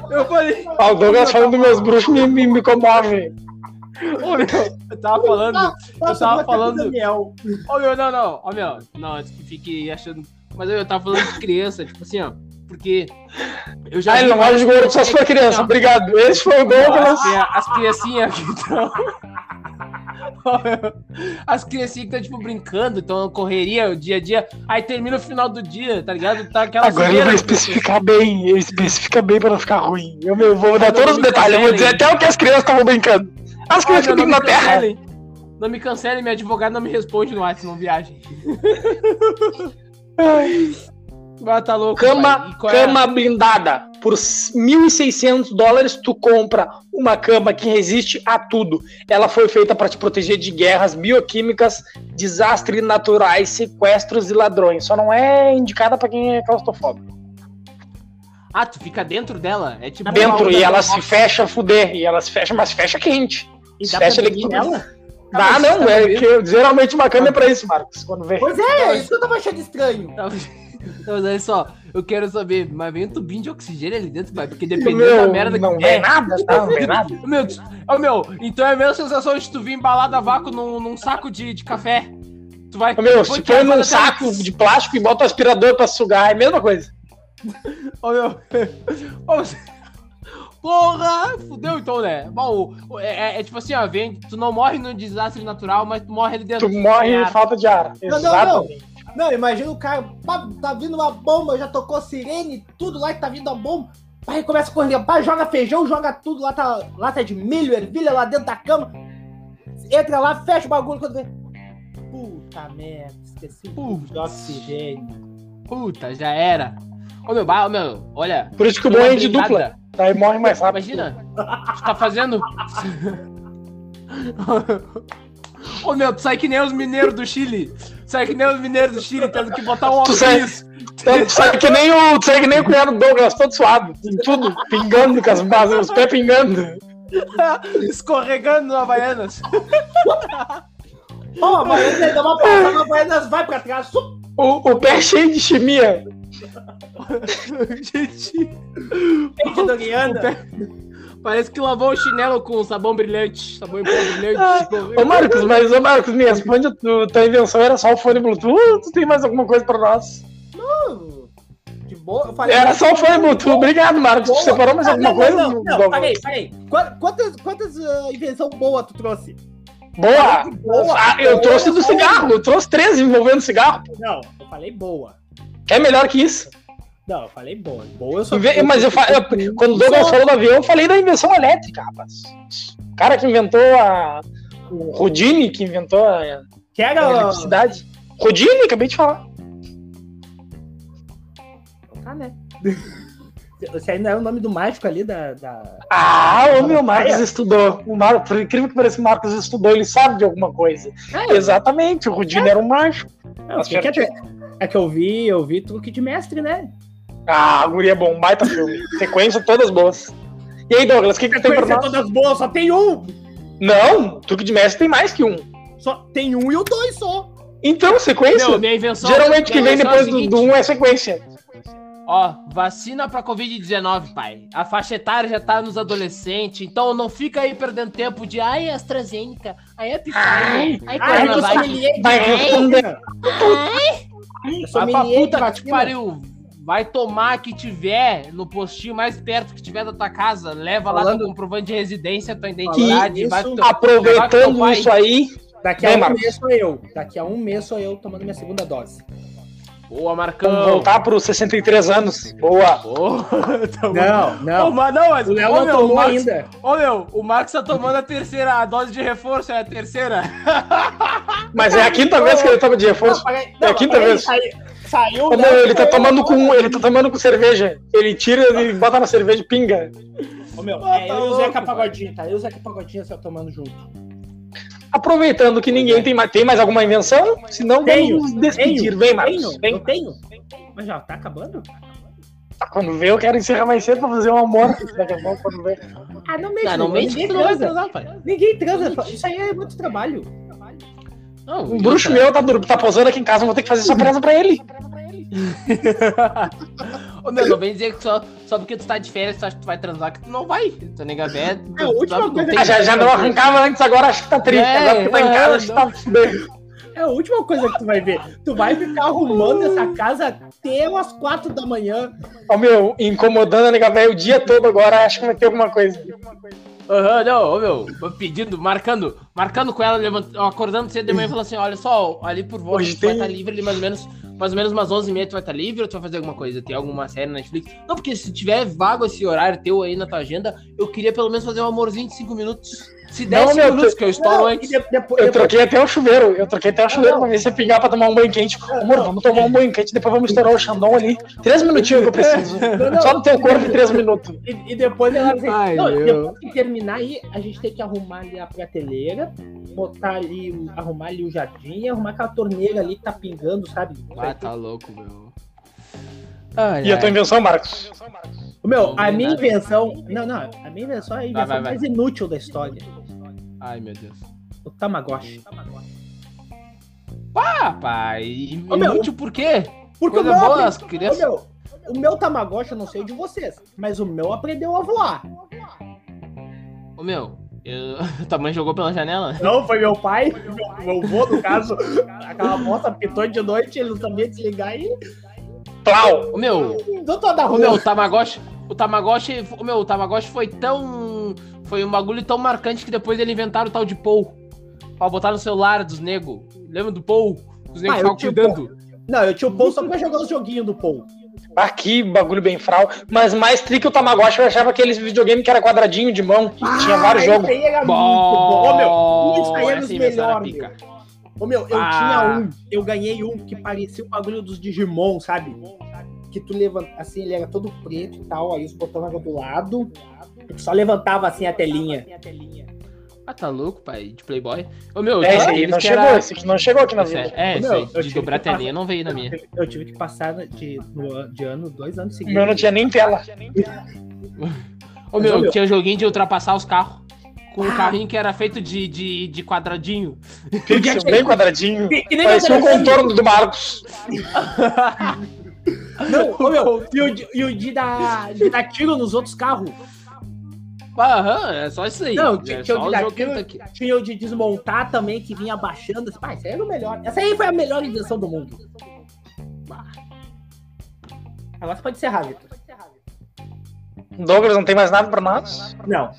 Eu falei. Ah, o Douglas falando dos meus bruxos me, me, me comove. Ô, meu, eu tava falando. Nossa, tava falando-. Ô, meu, não, não. Ó, meu, não, antes que fique achando. Mas eu tava falando de criança, tipo assim, ó. Porque. Eu já. Ah, ele não gosta de gordo, só se for criança. que, Obrigado. Esse foi o Douglas. As, as criancinhas que estão. [laughs] As criancinhas que estão, tipo, brincando, estão na correria o dia a dia. Aí termina o final do dia, tá ligado? Tá aquela Agora ele vai especificar bem. Ele especifica bem pra não ficar ruim. Eu meu, vou dar Não, todos não os detalhes. Eu vou dizer até o que as crianças estavam brincando. As Ah, crianças não, que não me na terra. Não me cancelem, meu advogado não me responde no WhatsApp, não viagem. [laughs] Vai, tá louco. Cama, é? cama blindada. Por 1.600 dólares, tu compra uma cama que resiste a tudo. Ela foi feita para te proteger de guerras bioquímicas, desastres naturais, sequestros e ladrões. Só não é indicada para quem é claustrofóbico. Ah, tu fica dentro dela? É tipo. Dentro, e ela se fecha, fuder. E ela se fecha, mas fecha quente. E Se dá fecha pra dormir nela? Dá, mas não, tá é que geralmente uma cama é pra isso, Marcos. Quando vem. Pois é, é isso que eu tava achando estranho. Tá, [laughs] Mas olha só, eu quero saber, mas vem um tubinho de oxigênio ali dentro, pai? Porque dependendo meu, da merda não que vem é. nada, tá? Não vem nada. [laughs] Meu, ô, meu, então é a mesma sensação de tu vir embalado a vácuo num, num saco de, de café. Tu vai. Ô, meu, se põe num saco de plástico e bota o aspirador pra sugar, é a mesma coisa. Ô, meu. [laughs] Ô, Porra! Fudeu então, né? Bom, é, é- é tipo assim, ó, vem, tu não morre num desastre natural, mas tu morre ali dentro. Tu morre ar. falta de ar. Não, não, Exatamente. Não, imagina o cara, pá, tá vindo uma bomba, já tocou sirene, tudo lá que tá vindo a bomba. Pai começa a correr, pai joga feijão, joga tudo, lá tá, lata de milho, ervilha lá dentro da cama. Entra lá, fecha o bagulho quando vê. Puta merda, esqueci o Putz. de oxigênio. Puta, já era. Ô meu, bah, ô, meu, olha. Por isso que o bom é de dupla. Aí morre mais rápido. Imagina, tu tá fazendo. Ô meu, tu sai que nem os mineiros do Chile. Sai que nem os mineiros do Chile, tendo que botar um Tu sai- óculos. Tu sabe que nem o, tu sabe que nem o cunhado do Douglas, todo suado. Tudo, pingando com as bases, os pés pingando. escorregando no Havaianas. Ó, a Baiana dá uma passada, a Baiana vai pra trás. O, o pé cheio de chimia. [laughs] Gente, Doriana. parece que lavou o chinelo com sabão brilhante. Sabão em pó brilhante. Ô Marcos, mas ô Marcos, me responde, tu, tua invenção era só o fone Bluetooth? Tu tem mais alguma coisa pra nós? De boa, eu falei. Era só o fone Bluetooth. Obrigado, Marcos. Tu separou mais Ah, alguma não, coisa? Não, não, não, Douglas? parei, parei. Qua- Quantas, quantas uh, invenção boa tu trouxe? Boa! Boa. Ah, eu trouxe do cigarro, eu trouxe três envolvendo cigarro. Não, eu falei boa. É melhor que isso. Não, eu falei boa. Boa eu só. Vê- Mas eu, fa- eu- quando o Douglas falou do avião, eu falei da invenção elétrica, rapaz. O cara que inventou a. O Rodini, que inventou a, a Que era. eletricidade. Rodini, acabei de falar. Tá, né? Aí não era o nome do mágico ali da. da... Ah, o meu Marcos Maia? estudou. O Mar... Por incrível que pareça, o Marcos estudou, ele sabe de alguma coisa. É, Exatamente, o Rodini era um mágico. não, Mas que que é, é que eu vi, eu vi truque de mestre, né? Ah, a guria é bom, baita filme. Sequência todas boas. E aí, Douglas, o que, que tem pra nós? todas boas, só tem um! Não, truque de mestre tem mais que um. Só tem um e o dois só. Então, sequência. Meu, minha invenção. Geralmente o que vem é depois do, do um é sequência. Ó, vacina pra Covid-19, pai. A faixa etária já tá nos adolescentes, então não fica aí perdendo tempo de ai, AstraZeneca, ai, Pfizer, ai, Coronavac. sommelier de Vai responder. vacina. Eu Vai pra puta que te vacina. pariu. Vai tomar que tiver no postinho mais perto que tiver da tua casa. Leva lá Falando- teu comprovante de residência, tua identidade. isso, vai teu- Aproveitando vai isso aí, Daqui a um mês sou eu. Daqui a um mês sou eu tomando minha segunda dose. Boa, Marcão. Vamos voltar para os 63 anos. Boa. Boa. [laughs] Tamo- Não, Ô, não. mas não, mas, O Léo ô, não meu, tomou o Max, ainda. Ô, meu, o Max tá tomando a terceira, a dose de reforço é a terceira. [laughs] Mas é a quinta vez que ele toma de reforço. Não, É a quinta vez. Saiu, saiu Ô, meu, ele tá tomando com ele tá tomando com cerveja. Ele tira e bota na cerveja e pinga. Ô, meu, Ah, é tá eu e o Zeca. Pagodinho, tá? Eu e o Zeca Pagodinho só tomando junto. Aproveitando que ninguém tem mais, tem mais alguma invenção? Se não, vamos despedir. Tenho, Vem, Marcos. tenho, Vem. eu tenho. Mas já tá acabando? Tá, quando vê, eu quero encerrar mais cedo pra fazer um amor. [laughs] Daqui a pouco, quando vê. Ah, não mexe. Ah, não mente que ninguém não transa. transar, pai. Ninguém transa. Isso aí é muito trabalho. Não, Um bruxo meu tá, tá posando aqui em casa, eu vou ter que fazer surpresa pra ele. [laughs] [laughs] Ô, meu, não vem dizer que só, só porque tu tá de férias tu acha que tu vai transar, que tu não vai, tá ligado? É, tu- É, a última não coisa Ah, já, já não arrancava antes, agora acho que tá triste. É, agora que tá em é, casa, acho que tá. É a última coisa que tu vai ver. Tu vai ficar arrumando essa casa até umas quatro da manhã. Ó, meu, incomodando a nega velha o dia todo agora, acho que vai ter alguma coisa. Aham, não, ô, meu, pedindo, marcando, marcando com ela, levant... acordando cedo de manhã e [clears throat] falando assim, olha só, ali por volta Hoje tu vai tem- estar livre ali mais ou menos, mais ou menos umas 11h30 tu vai estar livre ou tu vai fazer alguma coisa? Tem alguma série na Netflix? Não, porque se tiver vago esse horário teu aí na tua agenda, eu queria pelo menos fazer um amorzinho de 5 minutos. Se der Não, 5 meu, minutos, tu- que eu estouro Não, antes. e de- depois, Eu depois- troquei até o chuveiro, eu troquei até o chuveiro pra ver se ia pingar pra tomar um banho quente. Amor, vamos tomar um banho quente, depois vamos estourar o Xandão ali. Três minutinhos que eu preciso. [laughs] Não, não. Só no teu corpo, três minutos. E, e depois ela assim, Ai, não, depois que terminar aí, a gente tem que arrumar ali a prateleira, botar ali, arrumar ali o jardim, arrumar aquela torneira ali que tá pingando, sabe? Ah, tá louco, meu. Ai, E a tua ai. invenção, Marcos? O Meu, Não a minha nada. invenção. Não, não, a minha invenção é a invenção vai, vai. mais inútil da história. Ai, meu Deus. O Tamagotchi. Ah, pai, Ô, meu, inútil por quê? Porque o Coisa meu, boa, as crianças... meu, o meu Tamagotchi eu não sei de vocês, mas o meu aprendeu a voar. Ô, meu, eu... [laughs] tua mãe jogou pela janela? Não, foi meu pai, meu, meu avô, no caso. Aquela moça pitou de noite, ele não sabia desligar e Plau! Ô, meu, rua. meu, o Tamagotchi, o Tamagotchi, o meu, o Tamagotchi foi tão, foi um bagulho tão marcante que depois eles inventaram o tal de Pou, pra botar no celular dos nego. Lembra do Pou? Os negros Ah, eu ficavam tinha o cuidando. Não, eu tinha o Paul só pra jogar os joguinhos do Paul. Aqui, bagulho bem fral. Mas mais tri que o Tamagotchi, eu achava aqueles videogame que era quadradinho de mão. tinha vários jogos. aí era muito bom. Ô, meu, isso aí era os melhores, pica. Ô, meu, eu Ah. tinha um, eu ganhei um que parecia o bagulho dos Digimon, sabe? Que tu levanta, assim, ele era todo preto e tal, aí os botões eram do lado, só levantava assim a telinha. Ah, tá louco, pai, de Playboy. Ô, meu, É, esse aí aqueles não chegou, era- esse aqui não chegou aqui na Esse vida. É, é, meu, aí, eu de dobrar a telinha não veio na minha. Eu tive que passar de, de ano, dois anos seguidos. meu não tinha nem tela. Ô, Mas, meu, meu. tinha joguinho de ultrapassar os carros. Com um carrinho que era feito de, de, de quadradinho. Pixel bem quadradinho. Que, que nem Parecia o contorno do Marcos. Não, ô, meu, [laughs] e o, de- e o de dar, de dar tiro nos outros carros. Aham, é só isso aí. Não, é tinha, tinha só o tá tinha o de desmontar também, que vinha abaixando. Pai, isso aí era o melhor. Essa aí foi a melhor invenção do mundo. Agora você pode encerrar, Vitor. Douglas, não tem mais nada pra nós? Não.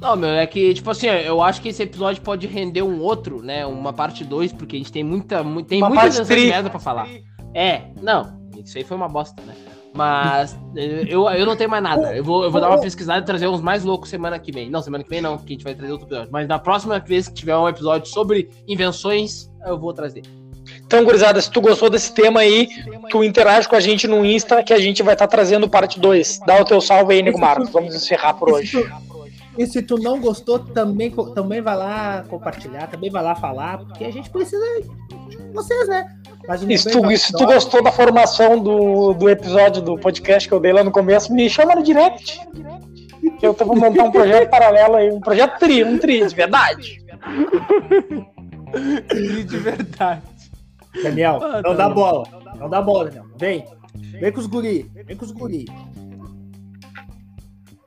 Não, meu, é que, tipo assim, eu acho que esse episódio pode render um outro, né? Uma parte 2, porque a gente tem muita. mu- Tem Uma muita merda pra falar. É, não, isso aí foi uma bosta, né? Mas eh, eu, eu não tenho mais nada. Eu vou, eu vou dar uma pesquisada e trazer uns mais loucos semana que vem. Não, semana que vem não, porque a gente vai trazer outro episódio. Mas na próxima vez que tiver um episódio sobre invenções, eu vou trazer. Então, gurizada, se tu gostou desse tema aí, tu interage com a gente no Insta, que a gente vai estar trazendo parte 2. Dá o teu salve aí, Nego Marcos. Vamos encerrar por hoje. E se tu não gostou, também, também vai lá compartilhar, também vai lá falar, porque a gente precisa de vocês, né? E se tu, e se tu gostou da formação do, do episódio do podcast que eu dei lá no começo, me chama no direct. Que eu tô- vou montar um projeto [laughs] paralelo aí, um projeto tri, um tri, de verdade. De verdade. Daniel, Ah, não dá bola. Não dá bola, Daniel. Vem. Vem com os guri. Vem com os guri.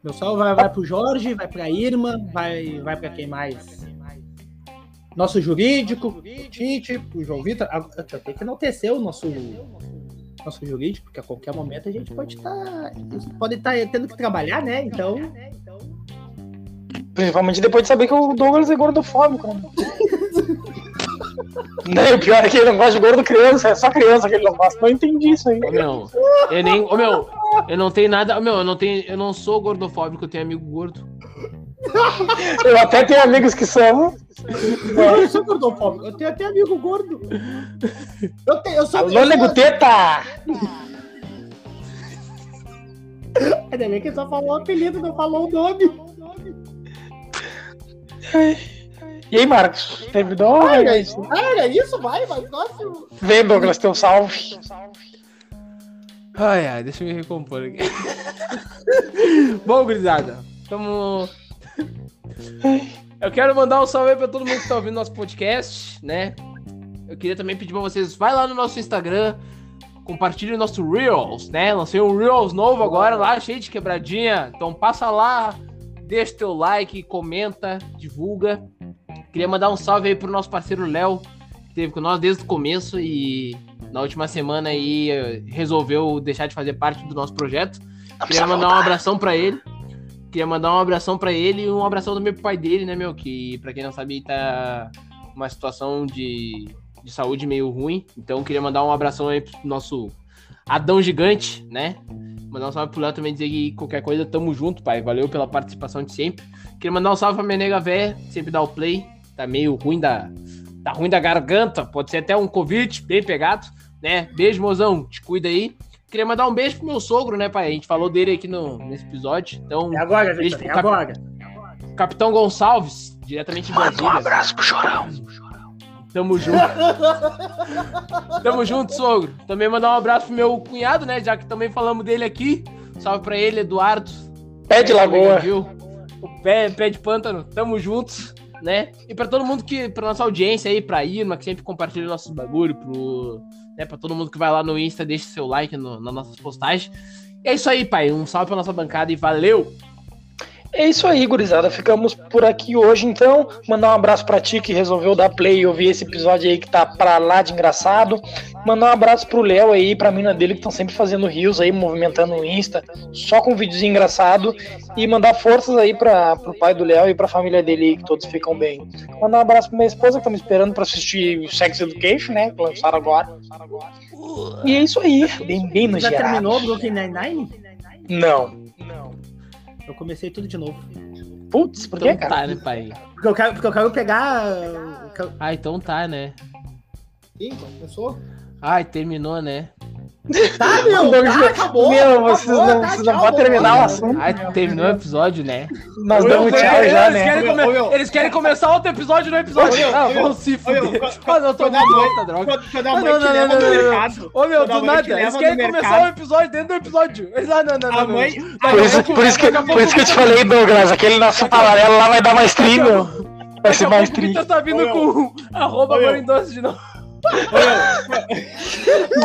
Meu salve vai, vai pro Jorge, vai pra Irma, vai, vai pra quem mais? Nosso jurídico, pro Tite, pro João Vitor. Ah, tenho que enaltecer o nosso, nosso jurídico, porque a qualquer momento a gente pode estar. pode estar tendo que trabalhar, né? Então. Principalmente depois de saber que o Douglas é gordofóbico. Né? [laughs] [laughs] Não, o pior é que ele não gosta de gordo criança, é só criança que ele não gosta. Não entendi isso aí. Ô, meu, eu nem. Ô, meu, eu não tenho nada. Ô, meu, eu não tenho. Eu não sou gordofóbico, eu tenho amigo gordo. [laughs] Eu até tenho amigos que são. Eu sou gordofóbico. Eu tenho até amigo gordo. Eu, tenho, eu sou. Alô, eu nego teta! Ainda bem que ele só falou o apelido, não falou o nome. E aí, Marcos? Terminou? Era isso? Era isso? Vai, vai, próximo. Vem, Douglas, teu salve. Ai, ai, deixa eu me recompor aqui. [laughs] Bom, gurizada, tamo. Eu quero mandar um salve aí pra todo mundo que tá ouvindo nosso podcast, né? Eu queria também pedir pra vocês, vai lá no nosso Instagram, compartilhe o nosso Reels, né? Lancei um Reels novo agora lá, cheio de quebradinha. Então passa lá, deixa teu like, comenta, divulga. Queria mandar um salve aí pro nosso parceiro Léo, que esteve com nós desde o começo e na última semana aí eh, resolveu deixar de fazer parte do nosso projeto. Queria mandar um abração pra ele. Queria mandar um abração pra ele e um abração também pro pai dele, né, meu? Que pra quem não sabe tá uma situação de, de saúde meio ruim. Então queria mandar um abração aí pro nosso Adão Gigante, né? Mandar um salve pro Léo também dizer que qualquer coisa, tamo junto, pai. Valeu pela participação de sempre. Queria mandar um salve pra minha nega véia, sempre dá o play. Tá meio ruim da. Tá ruim da garganta, pode ser até um Covid bem pegado, né? Beijo, mozão, te cuida aí. Queria mandar um beijo pro meu sogro, né, pai? A gente falou dele aqui no, nesse episódio. Então, É agora, Beijo Victor, é pro cap- agora. Capitão Gonçalves, diretamente de Brasília. Um abraço pro chorão. Tamo junto. Tamo junto, sogro. Também mandar um abraço pro meu cunhado, né? Já que também falamos dele aqui. Salve pra ele, Eduardo. Pé de lagoa. viu? O pé, pé de pântano. Tamo juntos, né? E pra todo mundo que, pra nossa audiência aí, pra Irma, que sempre compartilha nossos bagulho, pro. Né, pra todo mundo que vai lá no Insta, deixa seu like no, nas nossas postagens. E é isso aí, pai. Um salve pra nossa bancada e valeu! É isso aí, gurizada. Ficamos por aqui hoje, então. Mandar um abraço pra ti que resolveu dar play e ouvir esse episódio aí que tá pra lá de engraçado. Mandar um abraço pro Léo aí, pra mina dele que estão sempre fazendo rios aí, movimentando o Insta, só com videozinho engraçado. E mandar forças aí pra, pro pai do Léo e pra família dele aí, que todos ficam bem. Mandar um abraço pra minha esposa que tá me esperando pra assistir Sex Education, né? Que lançaram agora. E é isso aí, bem, bem no Já geral. terminou o Brooklyn Nine-Nine? Não. Eu comecei tudo de novo. Putz, por que, Então cara? tá, né, pai? Porque eu quero, porque eu quero pegar. eu quero- Ah, então tá, né? Ih, começou? Ai, terminou, né? Tá, meu! Tá, acabou! Meu, vocês acabou, não, tá, vocês não podem terminar o assunto. Ai, terminou o episódio, né? Nós damos tchau eles, já, eles né? Querem come- meu. Eles querem começar outro episódio no episódio. Ah, vão se Ô, meu, fuder. Mas eu tô muito louca, droga. Quando, quando a mãe não, te não, leva não, no não, não, mercado. Ô, meu, do nada. Eles leva querem começar o episódio dentro do episódio. Eles, ah, não, não, não. Mãe. Por isso, por, isso que, daqui a por isso que eu te falei, Douglas, aquele nosso paralelo lá vai dar mais meu. Vai ser mais pouco o stream. Vitor tá vindo com arroba de novo.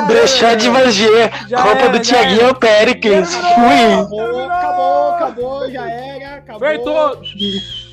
Brechó de Vagier, Já roupa era, do já Tiaguinho era. Terminou. Fui. Acabou, acabou, acabou, já era. Acabou. Feito!